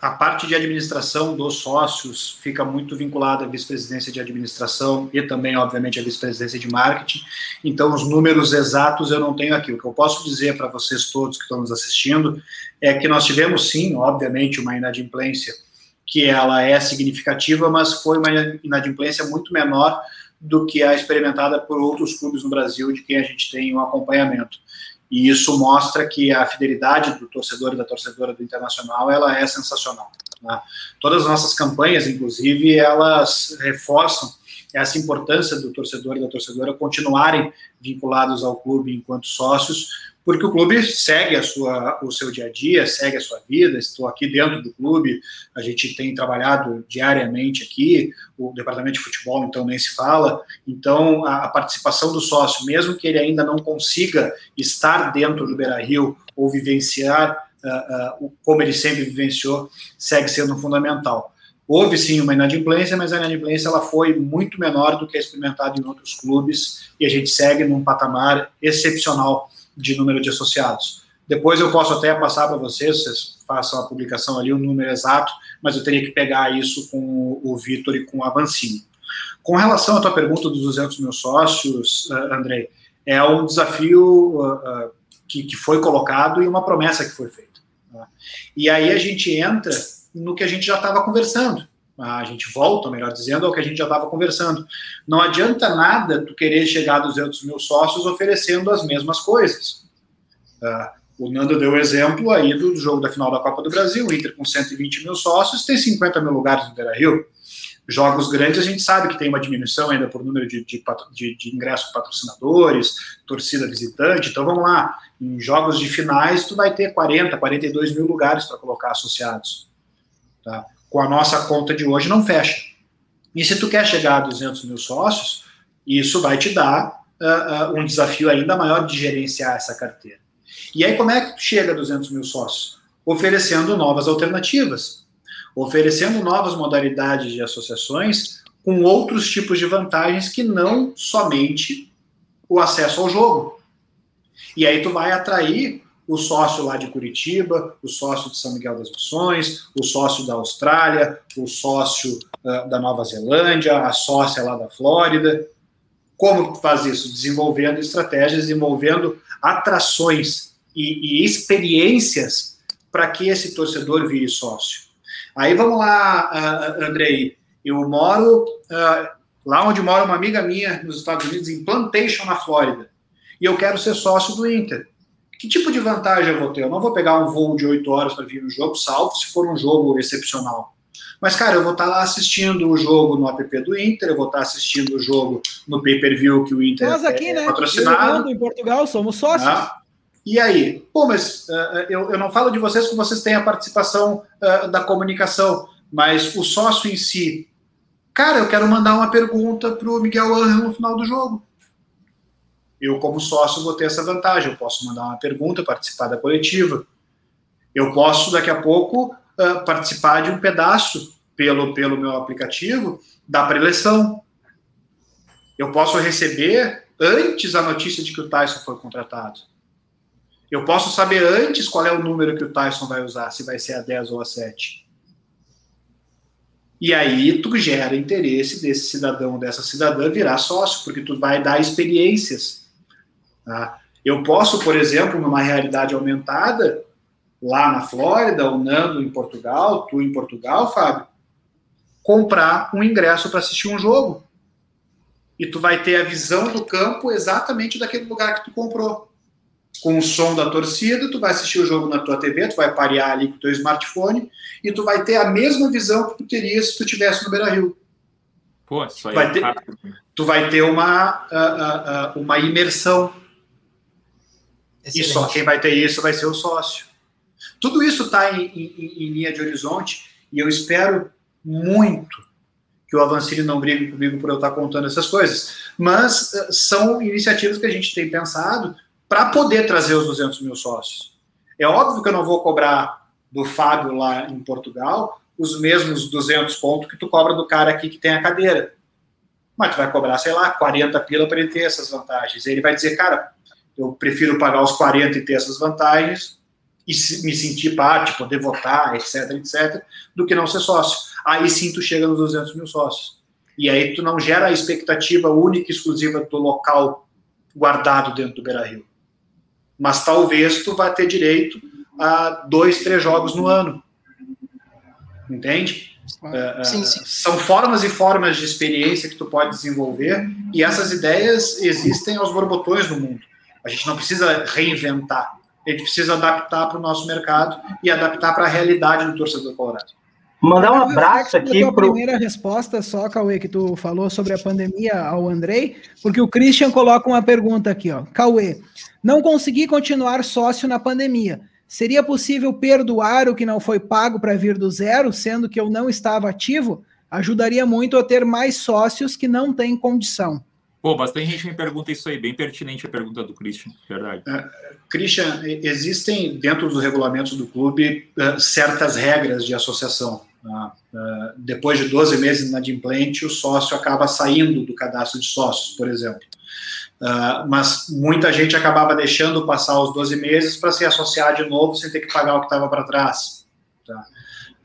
a parte de administração dos sócios fica muito vinculada à vice-presidência de administração e também, obviamente, à vice-presidência de marketing. Então, os números exatos eu não tenho aqui. O que eu posso dizer para vocês todos que estão nos assistindo é que nós tivemos, sim, obviamente, uma inadimplência que ela é significativa, mas foi uma inadimplência muito menor do que a experimentada por outros clubes no Brasil, de quem a gente tem um acompanhamento. E isso mostra que a fidelidade do torcedor e da torcedora do Internacional ela é sensacional. Né? Todas as nossas campanhas, inclusive, elas reforçam essa importância do torcedor e da torcedora continuarem vinculados ao clube enquanto sócios, porque o clube segue a sua, o seu dia a dia, segue a sua vida. Estou aqui dentro do clube, a gente tem trabalhado diariamente aqui, o departamento de futebol, então, nem se fala. Então, a, a participação do sócio, mesmo que ele ainda não consiga estar dentro do Beira Rio ou vivenciar uh, uh, como ele sempre vivenciou, segue sendo fundamental. Houve sim uma inadimplência, mas a inadimplência ela foi muito menor do que é experimentado em outros clubes e a gente segue num patamar excepcional de número de associados. Depois eu posso até passar para vocês, vocês façam a publicação ali, o número exato, mas eu teria que pegar isso com o Vitor e com o Avancini. Com relação à tua pergunta dos 200 mil sócios, uh, Andrei, é um desafio uh, que, que foi colocado e uma promessa que foi feita. Tá? E aí a gente entra no que a gente já estava conversando. A gente volta, melhor dizendo, ao que a gente já estava conversando. Não adianta nada tu querer chegar a 200 mil sócios oferecendo as mesmas coisas. Uh, o Nando deu o exemplo aí do jogo da final da Copa do Brasil, o Inter com 120 mil sócios tem 50 mil lugares no Beira-Rio. Jogos grandes a gente sabe que tem uma diminuição ainda por número de, de, de, de ingressos patrocinadores, torcida visitante. Então vamos lá, em jogos de finais tu vai ter 40, 42 mil lugares para colocar associados. Tá? Com a nossa conta de hoje não fecha. E se tu quer chegar a 200 mil sócios, isso vai te dar uh, uh, um desafio ainda maior de gerenciar essa carteira. E aí como é que tu chega a 200 mil sócios? Oferecendo novas alternativas, oferecendo novas modalidades de associações com outros tipos de vantagens que não somente o acesso ao jogo. E aí tu vai atrair o sócio lá de Curitiba, o sócio de São Miguel das Missões, o sócio da Austrália, o sócio uh, da Nova Zelândia, a sócia lá da Flórida. Como faz isso? Desenvolvendo estratégias, desenvolvendo atrações e, e experiências para que esse torcedor vire sócio. Aí vamos lá, uh, Andrei. Eu moro uh, lá onde mora uma amiga minha nos Estados Unidos, em Plantation, na Flórida, e eu quero ser sócio do Inter que tipo de vantagem eu vou ter? Eu não vou pegar um voo de 8 horas para vir no jogo, salvo se for um jogo excepcional. Mas, cara, eu vou estar tá lá assistindo o jogo no app do Inter, eu vou estar tá assistindo o jogo no pay-per-view que o Inter Nós aqui, é, né? patrocinado. em Portugal, somos sócios. Ah, e aí? Pô, mas uh, eu, eu não falo de vocês que vocês têm a participação uh, da comunicação, mas o sócio em si. Cara, eu quero mandar uma pergunta para o Miguel Angel no final do jogo eu, como sócio, vou ter essa vantagem. Eu posso mandar uma pergunta, participar da coletiva. Eu posso, daqui a pouco, uh, participar de um pedaço pelo, pelo meu aplicativo da preleção. Eu posso receber antes a notícia de que o Tyson foi contratado. Eu posso saber antes qual é o número que o Tyson vai usar, se vai ser a 10 ou a 7. E aí tu gera interesse desse cidadão, dessa cidadã virar sócio, porque tu vai dar experiências Tá? Eu posso, por exemplo, numa realidade aumentada, lá na Flórida, o Nando em Portugal, tu em Portugal, Fábio, comprar um ingresso para assistir um jogo. E tu vai ter a visão do campo exatamente daquele lugar que tu comprou. Com o som da torcida, tu vai assistir o jogo na tua TV, tu vai parear ali com o teu smartphone e tu vai ter a mesma visão que tu teria se tu tivesse no Beira-Rio. Pô, isso aí vai é ter, Tu vai ter uma, uh, uh, uma imersão Excelente. E só quem vai ter isso vai ser o sócio. Tudo isso está em, em, em, linha de horizonte e eu espero muito que o Avancini não brigue comigo por eu estar contando essas coisas. Mas uh, são iniciativas que a gente tem pensado para poder trazer os 200 mil sócios. É óbvio que eu não vou cobrar do Fábio lá em Portugal os mesmos 200 pontos que tu cobra do cara aqui que tem a cadeira. Mas tu vai cobrar, sei lá, 40 pila para ele ter essas vantagens. Ele vai dizer, cara, eu prefiro pagar os 40 e ter essas vantagens e me sentir parte, poder votar, etc, etc, do que não ser sócio. Aí sim tu chega nos 200 mil sócios. E aí tu não gera a expectativa única e exclusiva do local guardado dentro do Beira-Rio. Mas talvez tu vá ter direito a dois, três jogos no ano. Entende? Uh, sim, sim. São formas e formas de experiência que tu pode desenvolver e essas ideias existem aos borbotões no mundo. A gente não precisa reinventar, a gente precisa adaptar para o nosso mercado e adaptar para a realidade do torcedor colorado. Mandar um abraço aqui para a primeira resposta só, Cauê, que tu falou sobre a pandemia ao Andrei, porque o Christian coloca uma pergunta aqui, ó. Cauê, não consegui continuar sócio na pandemia. Seria possível perdoar o que não foi pago para vir do zero, sendo que eu não estava ativo? Ajudaria muito a ter mais sócios que não têm condição. Pô, bastante gente me pergunta isso aí, bem pertinente a pergunta do Christian, verdade. Uh, Christian, existem dentro dos regulamentos do clube uh, certas regras de associação. Uh, depois de 12 meses inadimplente, o sócio acaba saindo do cadastro de sócios, por exemplo. Mas muita gente acabava deixando passar os 12 meses para se associar de novo sem ter que pagar o que estava para trás. Tá?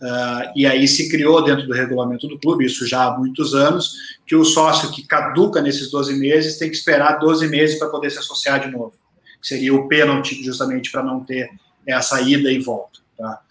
Uh, e aí se criou dentro do regulamento do clube, isso já há muitos anos, que o sócio que caduca nesses 12 meses tem que esperar 12 meses para poder se associar de novo. Seria o pênalti, justamente para não ter essa ida e volta. Tá?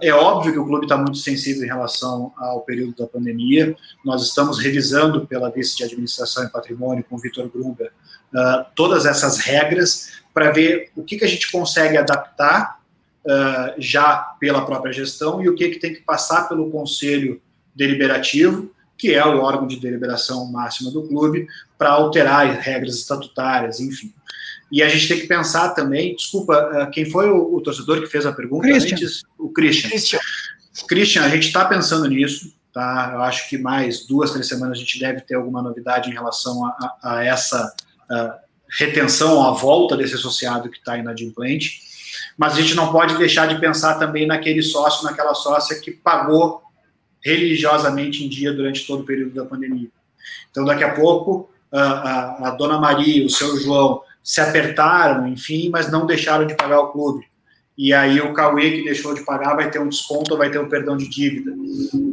É óbvio que o clube está muito sensível em relação ao período da pandemia. Nós estamos revisando pela vice de administração e patrimônio com o Vitor Gruber uh, todas essas regras para ver o que, que a gente consegue adaptar uh, já pela própria gestão e o que, que tem que passar pelo conselho deliberativo, que é o órgão de deliberação máxima do clube, para alterar regras estatutárias, enfim. E a gente tem que pensar também, desculpa, uh, quem foi o, o, torcedor que fez a pergunta Christian. antes? O Christian. Christian. Christian, a gente está pensando nisso, tá? Eu acho que mais duas, três semanas a gente deve ter alguma novidade em relação a, a, a essa uh, retenção, a volta desse associado que está inadimplente mas a gente não pode deixar de pensar também naquele sócio, naquela sócia que pagou religiosamente em dia durante todo o período da pandemia. Então, daqui a pouco, a, a, a dona Maria, o seu João, se apertaram, enfim, mas não deixaram de pagar o clube. E aí o Cauê, que deixou de pagar, vai ter um desconto vai ter um perdão de dívida.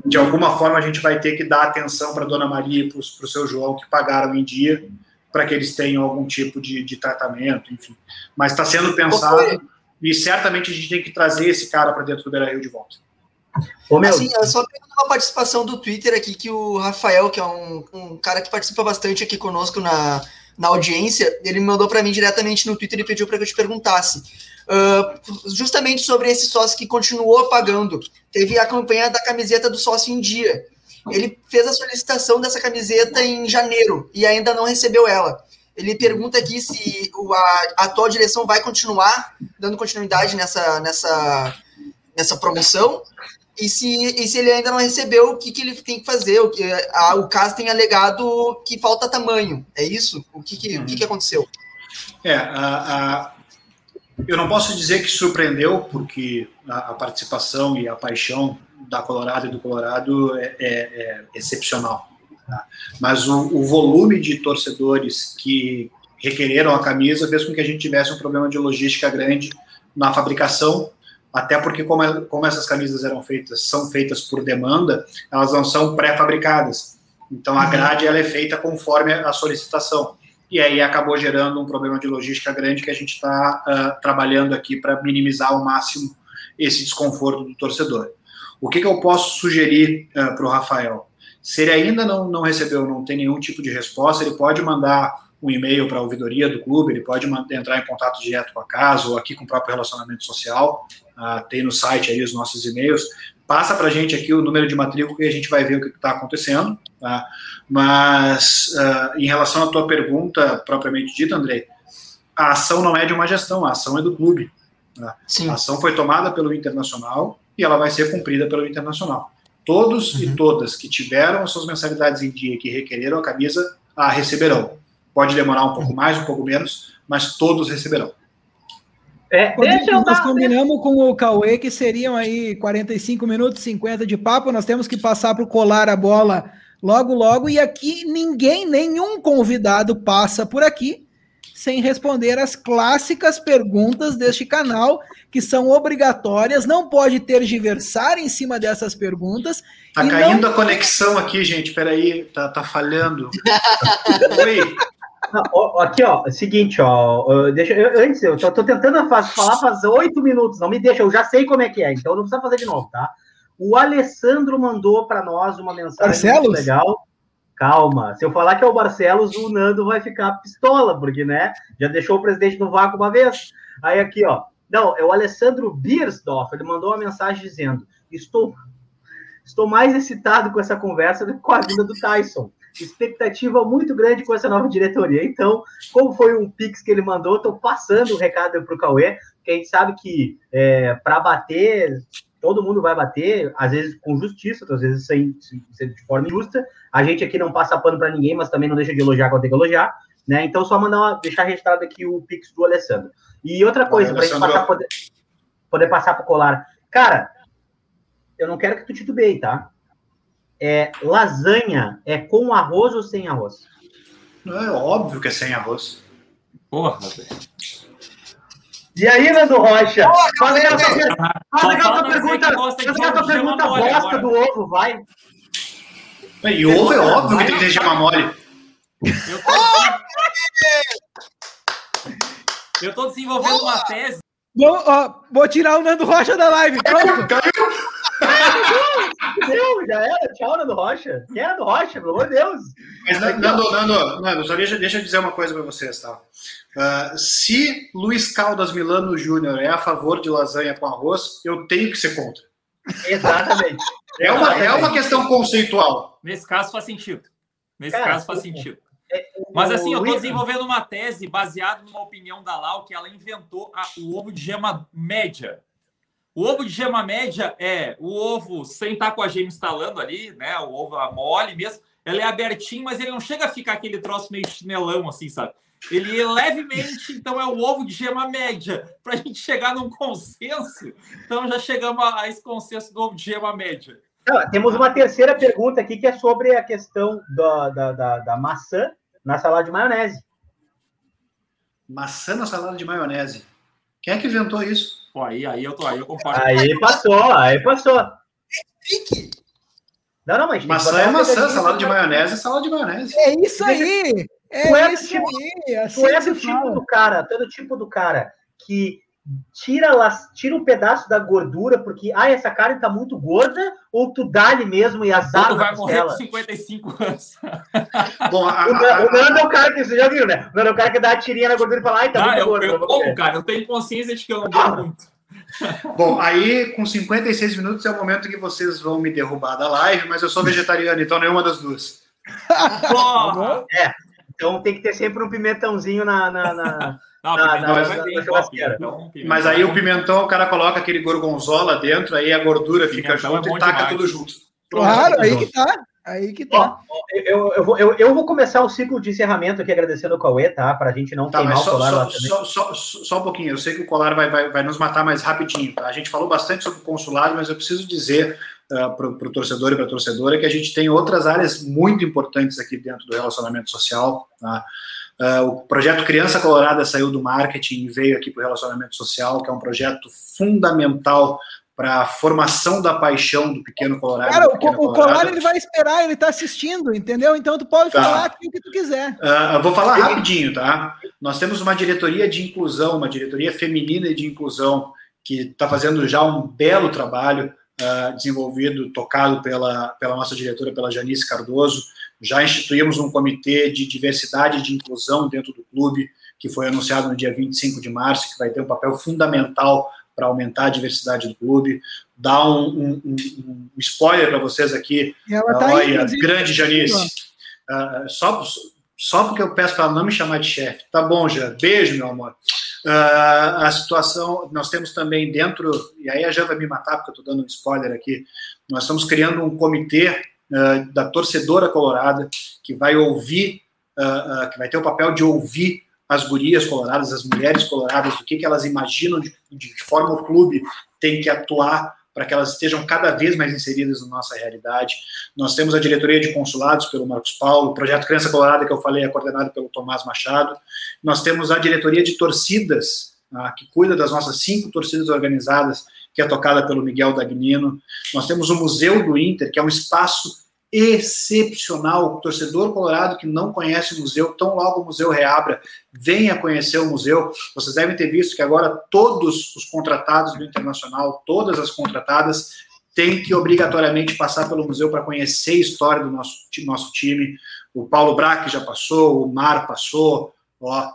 De alguma forma, a gente vai ter que dar atenção para a dona Maria e para o seu João, que pagaram em dia, para que eles tenham algum tipo de, de tratamento, enfim. Mas está sendo pensado e certamente a gente tem que trazer esse cara para dentro do Beira Rio de volta. Ô, meu... Assim, eu só tenho uma participação do Twitter aqui que o Rafael, que é um, um cara que participa bastante aqui conosco na, na audiência, ele mandou para mim diretamente no Twitter e pediu para que eu te perguntasse. Uh, justamente sobre esse sócio que continuou pagando. Teve a campanha da camiseta do sócio em dia. Ele fez a solicitação dessa camiseta em janeiro e ainda não recebeu ela. Ele pergunta aqui se a, atual direção vai continuar dando continuidade nessa, nessa, nessa promoção e se, e se ele ainda não recebeu, o que, que ele tem que fazer? O, que, a, o caso tem alegado que falta tamanho. É isso? O que, que, o que, que aconteceu? É, a, a, eu não posso dizer que surpreendeu, porque a, a, participação e a paixão da Colorado e do Colorado é, é, é excepcional. Tá? Mas o, o, volume de torcedores que requereram a camisa fez com que a gente tivesse um problema de logística grande na fabricação, até porque como, é, como essas camisas eram feitas, são feitas por demanda, elas não são pré-fabricadas. Então a uhum. grade ela é feita conforme a solicitação. E aí acabou gerando um problema de logística grande que a gente está uh, trabalhando aqui para minimizar ao máximo esse desconforto do torcedor. O que, que eu posso sugerir uh, para o Rafael? Se ele ainda não, não recebeu, não tem nenhum tipo de resposta, ele pode mandar um e-mail para a ouvidoria do clube, ele pode entrar em contato direto com a casa ou aqui com o próprio relacionamento social, uh, tem no site aí os nossos e-mails, passa para a gente aqui o número de matrícula e a gente vai ver o que está acontecendo, tá? Mas, uh, em relação à tua pergunta propriamente dita, André, a ação não é de uma gestão, a ação é do clube. Tá? A ação foi tomada pelo Internacional e ela vai ser cumprida pelo Internacional. Todos uhum. e todas que tiveram as suas mensalidades em dia e que requereram a camisa, a receberão. Pode demorar um pouco mais, um pouco menos, mas todos receberão. É, deixa eu nós dar, combinamos com o Cauê que seriam aí 45 minutos, 50 de papo. Nós temos que passar para o colar a bola logo, logo. E aqui ninguém, nenhum convidado passa por aqui sem responder as clássicas perguntas deste canal, que são obrigatórias, não pode tergiversar em cima dessas perguntas. Tá caindo não... a conexão aqui, gente, peraí, tá, tá falhando. Oi. aqui, ó, é seguinte, ó, deixa, eu, antes, eu tô, tô tentando falar faz oito minutos, não me deixa, eu já sei como é que é, então não precisa fazer de novo, tá? O Alessandro mandou para nós uma mensagem muito legal. Calma, se eu falar que é o Barcelos, o Nando vai ficar pistola, porque, né, já deixou o presidente no vácuo uma vez. Aí aqui, ó, não, é o Alessandro Biersdorf, ele mandou uma mensagem dizendo, estou, estou mais excitado com essa conversa do que com a vinda do Tyson. Expectativa muito grande com essa nova diretoria. Então, como foi um pix que ele mandou, estou passando o recado para o Cauê, que a gente sabe que é, para bater, todo mundo vai bater, às vezes com justiça, outras vezes sem, sem de forma injusta. A gente aqui não passa pano para ninguém, mas também não deixa de elogiar quando tem que elogiar. Né? Então, só mandar uma, deixar registrado aqui o Pix do Alessandro. E outra coisa, para a gente passar, poder, poder passar para o colar. Cara, eu não quero que tu titubeie, tá? É, lasanha é com arroz ou sem arroz? É óbvio que é sem arroz. Porra, velho. E aí, Nando Rocha? Faz aquela tua pergunta, faz aquela pergunta bosta do ovo, vai. E ovo é óbvio que tem que ter gema mole. Eu tô, eu tô desenvolvendo uma tese. Vou, ó, vou tirar o Nando Rocha da live. Pronto. Meu, já era. Tchau, Nando Rocha. Quem é Nando Rocha, pelo amor de Deus? Mas, Nando, Nando, Nando só deixa, deixa eu dizer uma coisa para vocês, tá? Uh, se Luiz Caldas Milano Júnior é a favor de lasanha com arroz, eu tenho que ser contra. Exatamente. É uma, é uma questão conceitual. Nesse caso faz sentido. Nesse Cara, caso faz sentido. É, Mas assim, eu estou desenvolvendo uma tese baseada numa opinião da Lau que ela inventou a, o ovo de gema média. O ovo de gema média é o ovo sem estar com a gema instalando ali, né? O ovo a mole mesmo. Ele é abertinho, mas ele não chega a ficar aquele troço meio chinelão, assim, sabe? Ele é levemente, então é o ovo de gema média, para a gente chegar num consenso. Então já chegamos a, esse consenso do ovo de gema média. Não, temos uma terceira pergunta aqui que é sobre a questão da, da, da, da maçã na salada de maionese. Maçã na salada de maionese. Quem é que inventou isso? Pô, aí, aí eu tô aí, eu concordo. Aí passou, aí passou. Pique. Não, não, mas maçã é maçã, salada de maionese é salada de maionese. É isso aí. É, é isso tipo, aí. Assim tu é do tipo do cara, todo tipo do cara que tira, tira um pedaço da gordura, porque ah, essa carne tá muito gorda, ou tu dá-lhe mesmo e azar. Ou tu vai morrer com 55 anos. Bom, a, a, o Nando é o cara que você já viu, né? O Nando é o cara que dá a tirinha na gordura e fala, ai, tá ah, muito eu, gordo. Eu, como, cara, eu tenho consciência de que eu não dou muito. Bom, aí com 56 minutos é o momento que vocês vão me derrubar da live, mas eu sou vegetariano, então nenhuma das duas. Porra! É, então tem que ter sempre um pimentãozinho na, na, na não, na, na, mas, na, então, mas aí o pimentão, o cara coloca aquele gorgonzola dentro, aí a gordura fica é junto é e taca demais. tudo junto. Claro, aí que tá. Aí que tá. Ó, eu, eu, vou, eu, eu, vou começar o ciclo de encerramento aqui agradecendo o Cauê, tá? Para a gente não tá, queimar só, o colar só, lá só, só, só, um pouquinho, eu sei que o colar vai, vai, vai nos matar mais rapidinho. Tá? A gente falou bastante sobre o consulado, mas eu preciso dizer uh, ah, para o torcedor e para a torcedora que a gente tem outras áreas muito importantes aqui dentro do relacionamento social. Tá? Uh, o projeto Criança Colorada saiu do marketing e veio aqui para o relacionamento social, que é um projeto fundamental para a formação da paixão do pequeno Colorado. Cara, o, o Colorado ele vai esperar, ele está assistindo, entendeu? Então tu pode tá. falar aquilo que tu quiser. Uh, vou falar rapidinho, tá? Nós temos uma diretoria de inclusão, uma diretoria feminina de inclusão, que está fazendo já um belo trabalho uh, desenvolvido, tocado pela, pela nossa diretora, pela Janice Cardoso. Já instituímos um comitê de diversidade e de inclusão dentro do clube, que foi anunciado no dia 25 de março, que vai ter um papel fundamental para aumentar a diversidade do clube. Dar um, um, um, spoiler para vocês aqui. Tá Olha, grande Janice. Uh, só, só porque eu peço para ela não me chamar de chefe. Tá bom, já. Beijo, meu amor. Uh, a situação, nós temos também dentro, e aí a Jean vai me matar porque eu estou dando um spoiler aqui, nós estamos criando um comitê uh, da torcedora colorada que vai ouvir, uh, que vai ter o papel de ouvir as gurias coloradas, as mulheres coloradas, o que, que elas imaginam de, de que forma o clube tem que atuar para que elas estejam cada vez mais inseridas na nossa realidade. Nós temos a diretoria de consulados pelo Marcos Paulo, o projeto Criança Colorada, que eu falei, é coordenado pelo Tomás Machado. Nós temos a diretoria de torcidas, ah, que cuida das nossas cinco torcidas organizadas, que é tocada pelo Miguel Dagnino. Nós temos o Museu do Inter, que é um espaço excepcional. O torcedor colorado que não conhece o museu, tão logo o museu reabra, venha conhecer o museu. Vocês devem ter visto que agora todos os contratados do Internacional, todas as contratadas, têm que obrigatoriamente passar pelo museu para conhecer a história do nosso, nosso time. O Paulo Braque já passou, o Mar passou, ó.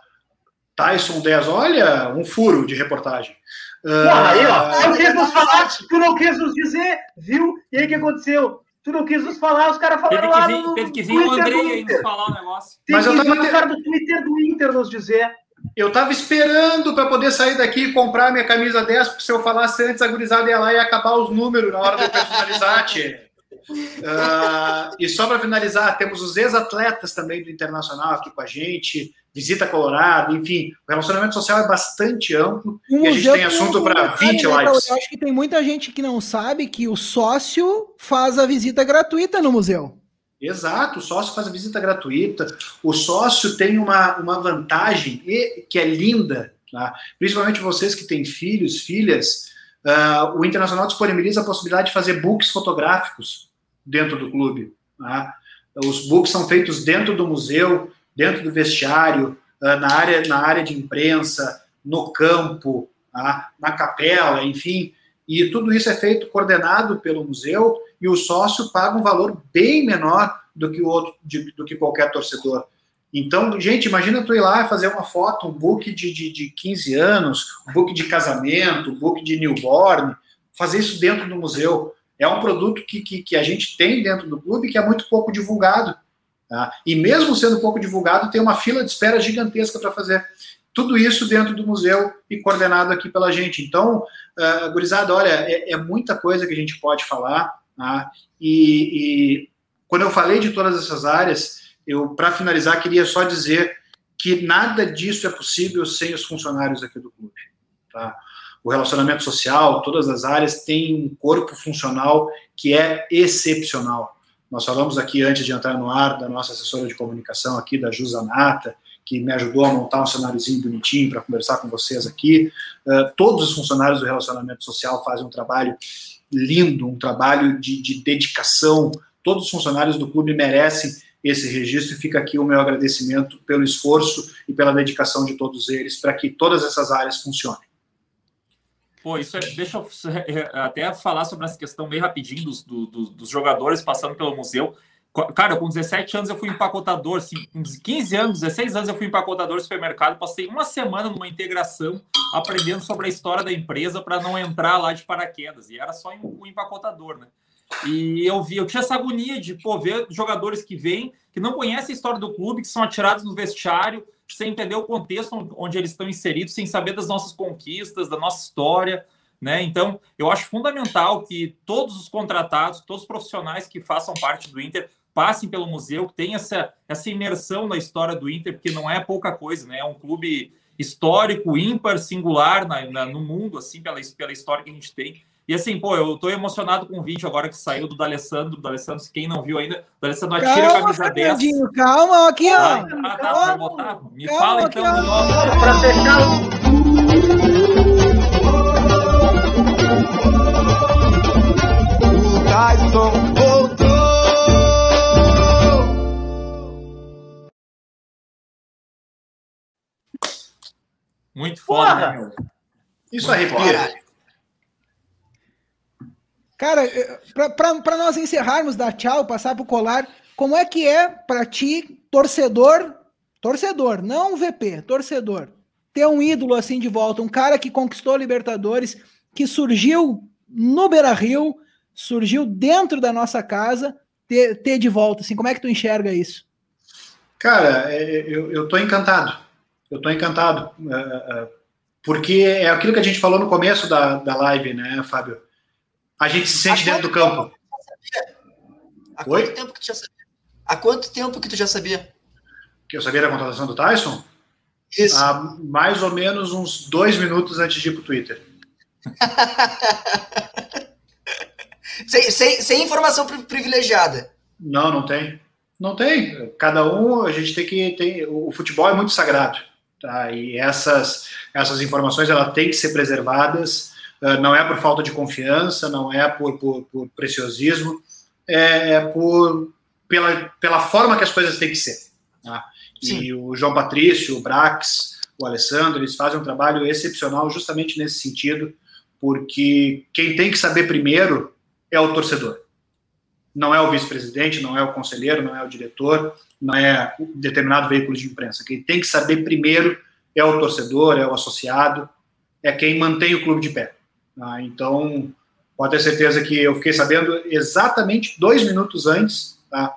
Tyson 10, olha, um furo de reportagem. Porra, aí, ó. Tu não quis nos falar, tu não quis nos dizer, viu? E aí o que aconteceu? Tu não quis nos falar, os caras falaram Teve que lá vir, no teve que vir o Andrei do aí nos Inter. falar o negócio. Tem Mas que eu tava vir o cara do Twitter do Inter nos dizer. Eu tava esperando para poder sair daqui e comprar minha camisa 10, porque se eu falasse antes, a gurizada ia lá e ia acabar os números na hora de eu personalizar, tchê. Ah, e só para finalizar, temos os ex-atletas também do Internacional aqui com a gente, visita Colorado, enfim, o relacionamento social é bastante amplo O e a gente tem assunto um para detalhe, 20 né, Cauê? lives. Eu acho que tem muita gente que não sabe que o sócio faz a visita gratuita no museu. Exato, o sócio faz a visita gratuita. O sócio tem uma, uma vantagem e- que é linda, tá? principalmente vocês que têm filhos, filhas. ah, o Internacional disponibiliza a possibilidade de fazer books fotográficos dentro do clube. tá? Os books são feitos dentro do museu, dentro do vestiário, ah, na, área, na área de imprensa, no campo, tá? na capela, enfim. E tudo isso é feito coordenado pelo museu e o sócio paga um valor bem menor do que o outro, de- do que qualquer torcedor. Então, gente, imagina tu ir lá fazer uma foto, um book de, de, de 15 anos, um book de casamento, um book de newborn, fazer isso dentro do museu. É um produto que, que, que a gente tem dentro do clube que é muito pouco divulgado. Tá? E mesmo sendo pouco divulgado, tem uma fila de espera gigantesca para fazer. Tudo isso dentro do museu e coordenado aqui pela gente. Então, uh, gurizada, olha, é, é muita coisa que a gente pode falar. Tá? E, e quando eu falei de todas essas áreas, eu, para finalizar, queria só dizer que nada disso é possível sem os funcionários aqui do clube. Tá? O relacionamento social, todas as áreas têm um corpo funcional que é excepcional. Nós falamos aqui antes de entrar no ar da nossa assessora de comunicação aqui, da Jusanata, que me ajudou a montar um cenáriozinho bonitinho para conversar com vocês aqui. Uh, todos os funcionários do relacionamento social fazem um trabalho lindo, um trabalho de, de dedicação. Todos os funcionários do clube merecem esse registro e fica aqui o meu agradecimento pelo esforço e pela dedicação de todos eles para que todas essas áreas funcionem. Pô, isso é, deixa eu até falar sobre essa questão bem rapidinho dos, do, dos jogadores passando pelo museu. Cara, com 17 anos eu fui empacotador, assim, com 15 anos, 16 anos eu fui empacotador do supermercado, passei uma semana numa integração aprendendo sobre a história da empresa para não entrar lá de paraquedas, e era só um empacotador, né? E eu vi, eu tinha essa agonia de pô, ver jogadores que vêm, que não conhecem a história do clube, que são atirados no vestiário, sem entender o contexto onde eles estão inseridos, sem saber das nossas conquistas, da nossa história, né? Então, eu acho fundamental que todos os contratados, todos os profissionais que façam parte do Inter passem pelo museu, tenham essa, essa imersão na história do Inter, porque não é pouca coisa, né? É um clube histórico, ímpar, singular na, na, no mundo, assim, pela, pela história que a gente tem. E assim, pô, eu tô emocionado com o vídeo agora que saiu do D'Alessandro, do D'Alessandro, quem não viu ainda, o D'Alessandro atira a camisa 10. Calma, aqui, ó. Ah, tá, vai botar? Me calma, fala aqui, então. ó. Para fechar. O Tyson voltou. Muito foda, Porra! né, meu? Isso arrepia. Cara, para nós encerrarmos, dar tchau, passar pro colar, como é que é para ti, torcedor, torcedor, não VP, torcedor, ter um ídolo assim de volta, um cara que conquistou Libertadores, que surgiu no Beira Rio, surgiu dentro da nossa casa, ter, ter de volta, assim, como é que tu enxerga isso? Cara, é, eu, eu tô encantado. Eu tô encantado. é, é, Porque é aquilo que a gente falou no começo da, da live, né, Fábio? A gente se sente dentro do campo. Há Oi? quanto tempo que tu já sabia? Há quanto tempo que tu já sabia? Que eu sabia da contratação do Tyson? Isso. Há mais ou menos uns dois minutos antes de ir pro Twitter. Sem, sem, sem informação pri- privilegiada. Não, não tem. Não tem. Cada um, a gente tem que. Tem, o futebol é muito sagrado. Tá? E essas, essas informações ela têm que ser preservadas. Uh, não é por falta de confiança, não é por, por, por preciosismo, é, é, por, pela, pela forma que as coisas têm que ser. Tá? E o João Patrício, o Brax, o Alessandro, eles fazem um trabalho excepcional justamente nesse sentido, porque quem tem que saber primeiro é o torcedor não é o vice-presidente, não é o conselheiro, não é o diretor, não é um determinado veículo de imprensa. Quem tem que saber primeiro é o torcedor, é o associado, é quem mantém o clube de pé. Tá? Então, pode ter certeza que eu fiquei sabendo exatamente dois minutos antes, tá?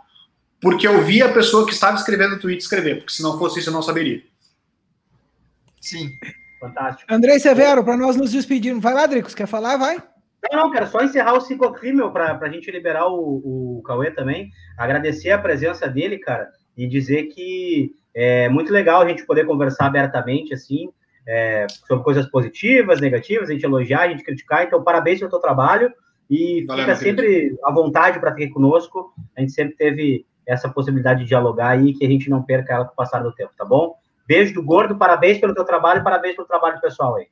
porque eu vi a pessoa que estava escrevendo o tweet escrever, porque se não fosse isso eu não saberia. Sim. Fantástico. Andrei Severo, para nós nos despedirmos. Vai lá, Dricos, quer falar? Vai. Não, não, quero só encerrar o ciclo meu, para a gente liberar o, o Cauê também. Agradecer a presença dele, cara, e dizer que é muito legal a gente poder conversar abertamente, assim, é, sobre coisas positivas, negativas, a gente elogiar, a gente criticar. Então, parabéns pelo teu trabalho e Valeu, fica sempre à vontade para ter conosco. A gente sempre teve essa possibilidade de dialogar aí, que a gente não perca ela com o passar do tempo, tá bom? Beijo do gordo, parabéns pelo teu trabalho e parabéns pelo trabalho do pessoal aí.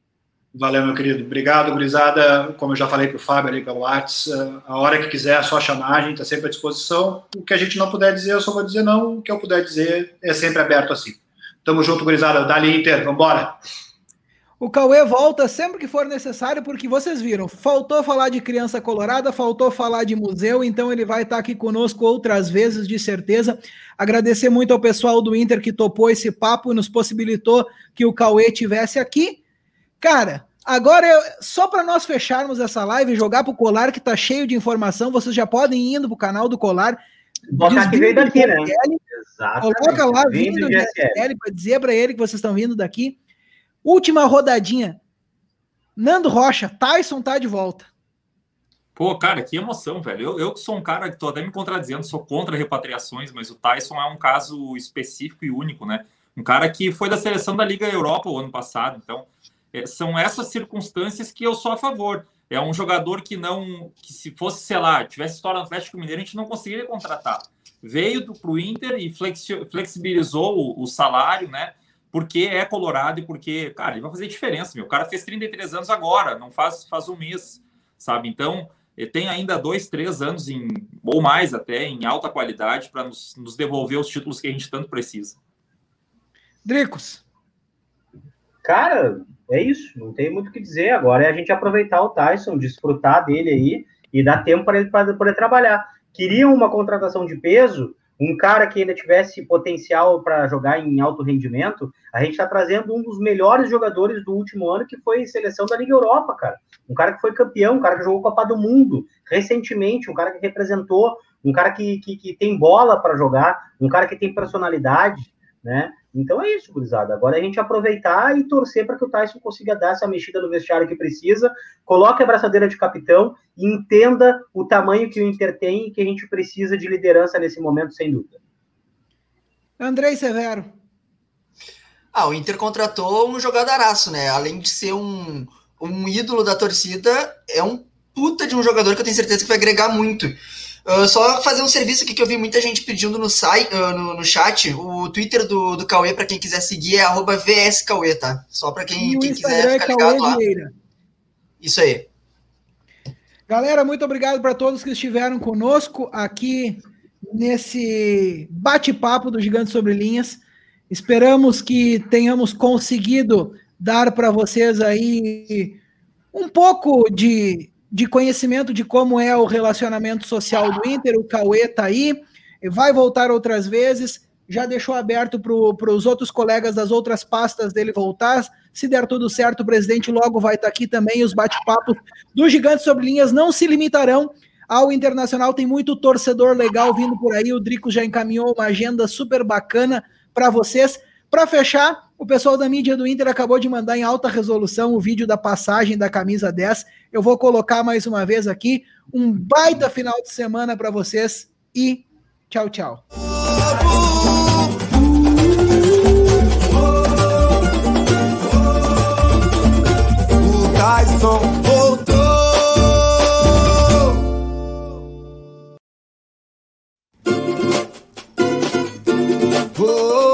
Valeu, meu querido. Obrigado, gurizada. Como eu já falei para o Fábio ali pelo WhatsApp, a hora que quiser, é só chamar, a gente está sempre à disposição. O que a gente não puder dizer, eu só vou dizer não. O que eu puder dizer é sempre aberto assim. Tamo junto, gurizada. Dali Inter, vambora. O Cauê volta sempre que for necessário, porque vocês viram, faltou falar de criança colorada, faltou falar de museu, então ele vai estar aqui conosco outras vezes, de certeza. Agradecer muito ao pessoal do Inter que topou esse papo e nos possibilitou que o Cauê tivesse aqui. Cara, agora eu, só para nós fecharmos essa live e jogar pro Colar que tá cheio de informação, vocês já podem ir indo pro canal do Colar. Botar que veio daqui, né? Exatamente. Coloca lá vindo do GSL para dizer para ele que vocês estão vindo daqui. Última rodadinha. Nando Rocha, Tyson tá de volta. Pô, cara, que emoção, velho. Eu, eu sou um cara que tô até me contradizendo, sou contra repatriações, mas o Tyson é um caso específico e único, né? Um cara que foi da seleção da Liga Europa o ano passado, então é, são essas circunstâncias que eu sou a favor. É um jogador que não, que se fosse, sei lá, tivesse história no Atlético Mineiro, a gente não conseguiria contratar. Veio para o Inter e flexibilizou o, o, salário, né? Porque é colorado e porque, cara, ele vai fazer diferença, meu. O cara fez 33 anos agora, não faz, faz um mês, sabe? Então, tem ainda dois, três anos, em, ou mais até, em alta qualidade, para nos, nos devolver os títulos que a gente tanto precisa. Dricos. Cara, é isso, não tem muito o que dizer. Agora é a gente aproveitar o Tyson, desfrutar dele aí e dar tempo para ele para poder trabalhar. Queriam uma contratação de peso, um cara que ainda tivesse potencial para jogar em alto rendimento. A gente está trazendo um dos melhores jogadores do último ano, que foi seleção da Liga Europa, cara. Um cara que foi campeão, um cara que jogou Copa do Mundo recentemente, um cara que representou, um cara que, que, que tem bola para jogar, um cara que tem personalidade, né? Então é isso, gurizada. Agora é a gente aproveitar e torcer para que o Tyson consiga dar essa mexida no vestiário que precisa, coloque a braçadeira de capitão e entenda o tamanho que o Inter tem e que a gente precisa de liderança nesse momento, sem dúvida. Andrei Severo. Ah, o Inter contratou um jogadaraço, né? Além de ser um, um ídolo da torcida, é um puta de um jogador que eu tenho certeza que vai agregar muito. Uh, só fazer um serviço aqui que eu vi muita gente pedindo no, site, uh, no, no chat. O Twitter do, do Cauê, para quem quiser seguir, é VSCauê, tá? Só para quem, quem quiser é ficar ligado lá. Isso aí. Galera, muito obrigado para todos que estiveram conosco aqui nesse bate-papo do Gigante Sobre Linhas. Esperamos que tenhamos conseguido dar para vocês aí um pouco de de conhecimento de como é o relacionamento social do Inter. O Cauê está aí, vai voltar outras vezes. Já deixou aberto para os outros colegas das outras pastas dele voltar. Se der tudo certo, o presidente logo vai estar tá aqui também. Os bate-papos do Gigante sobre Linhas não se limitarão ao Internacional. Tem muito torcedor legal vindo por aí. O Drico já encaminhou uma agenda super bacana para vocês. Para fechar, o pessoal da mídia do Inter acabou de mandar em alta resolução o vídeo da passagem da camisa 10. Eu vou colocar mais uma vez aqui. Um baita final de semana para vocês e tchau, tchau. Tyson voltou. Oh.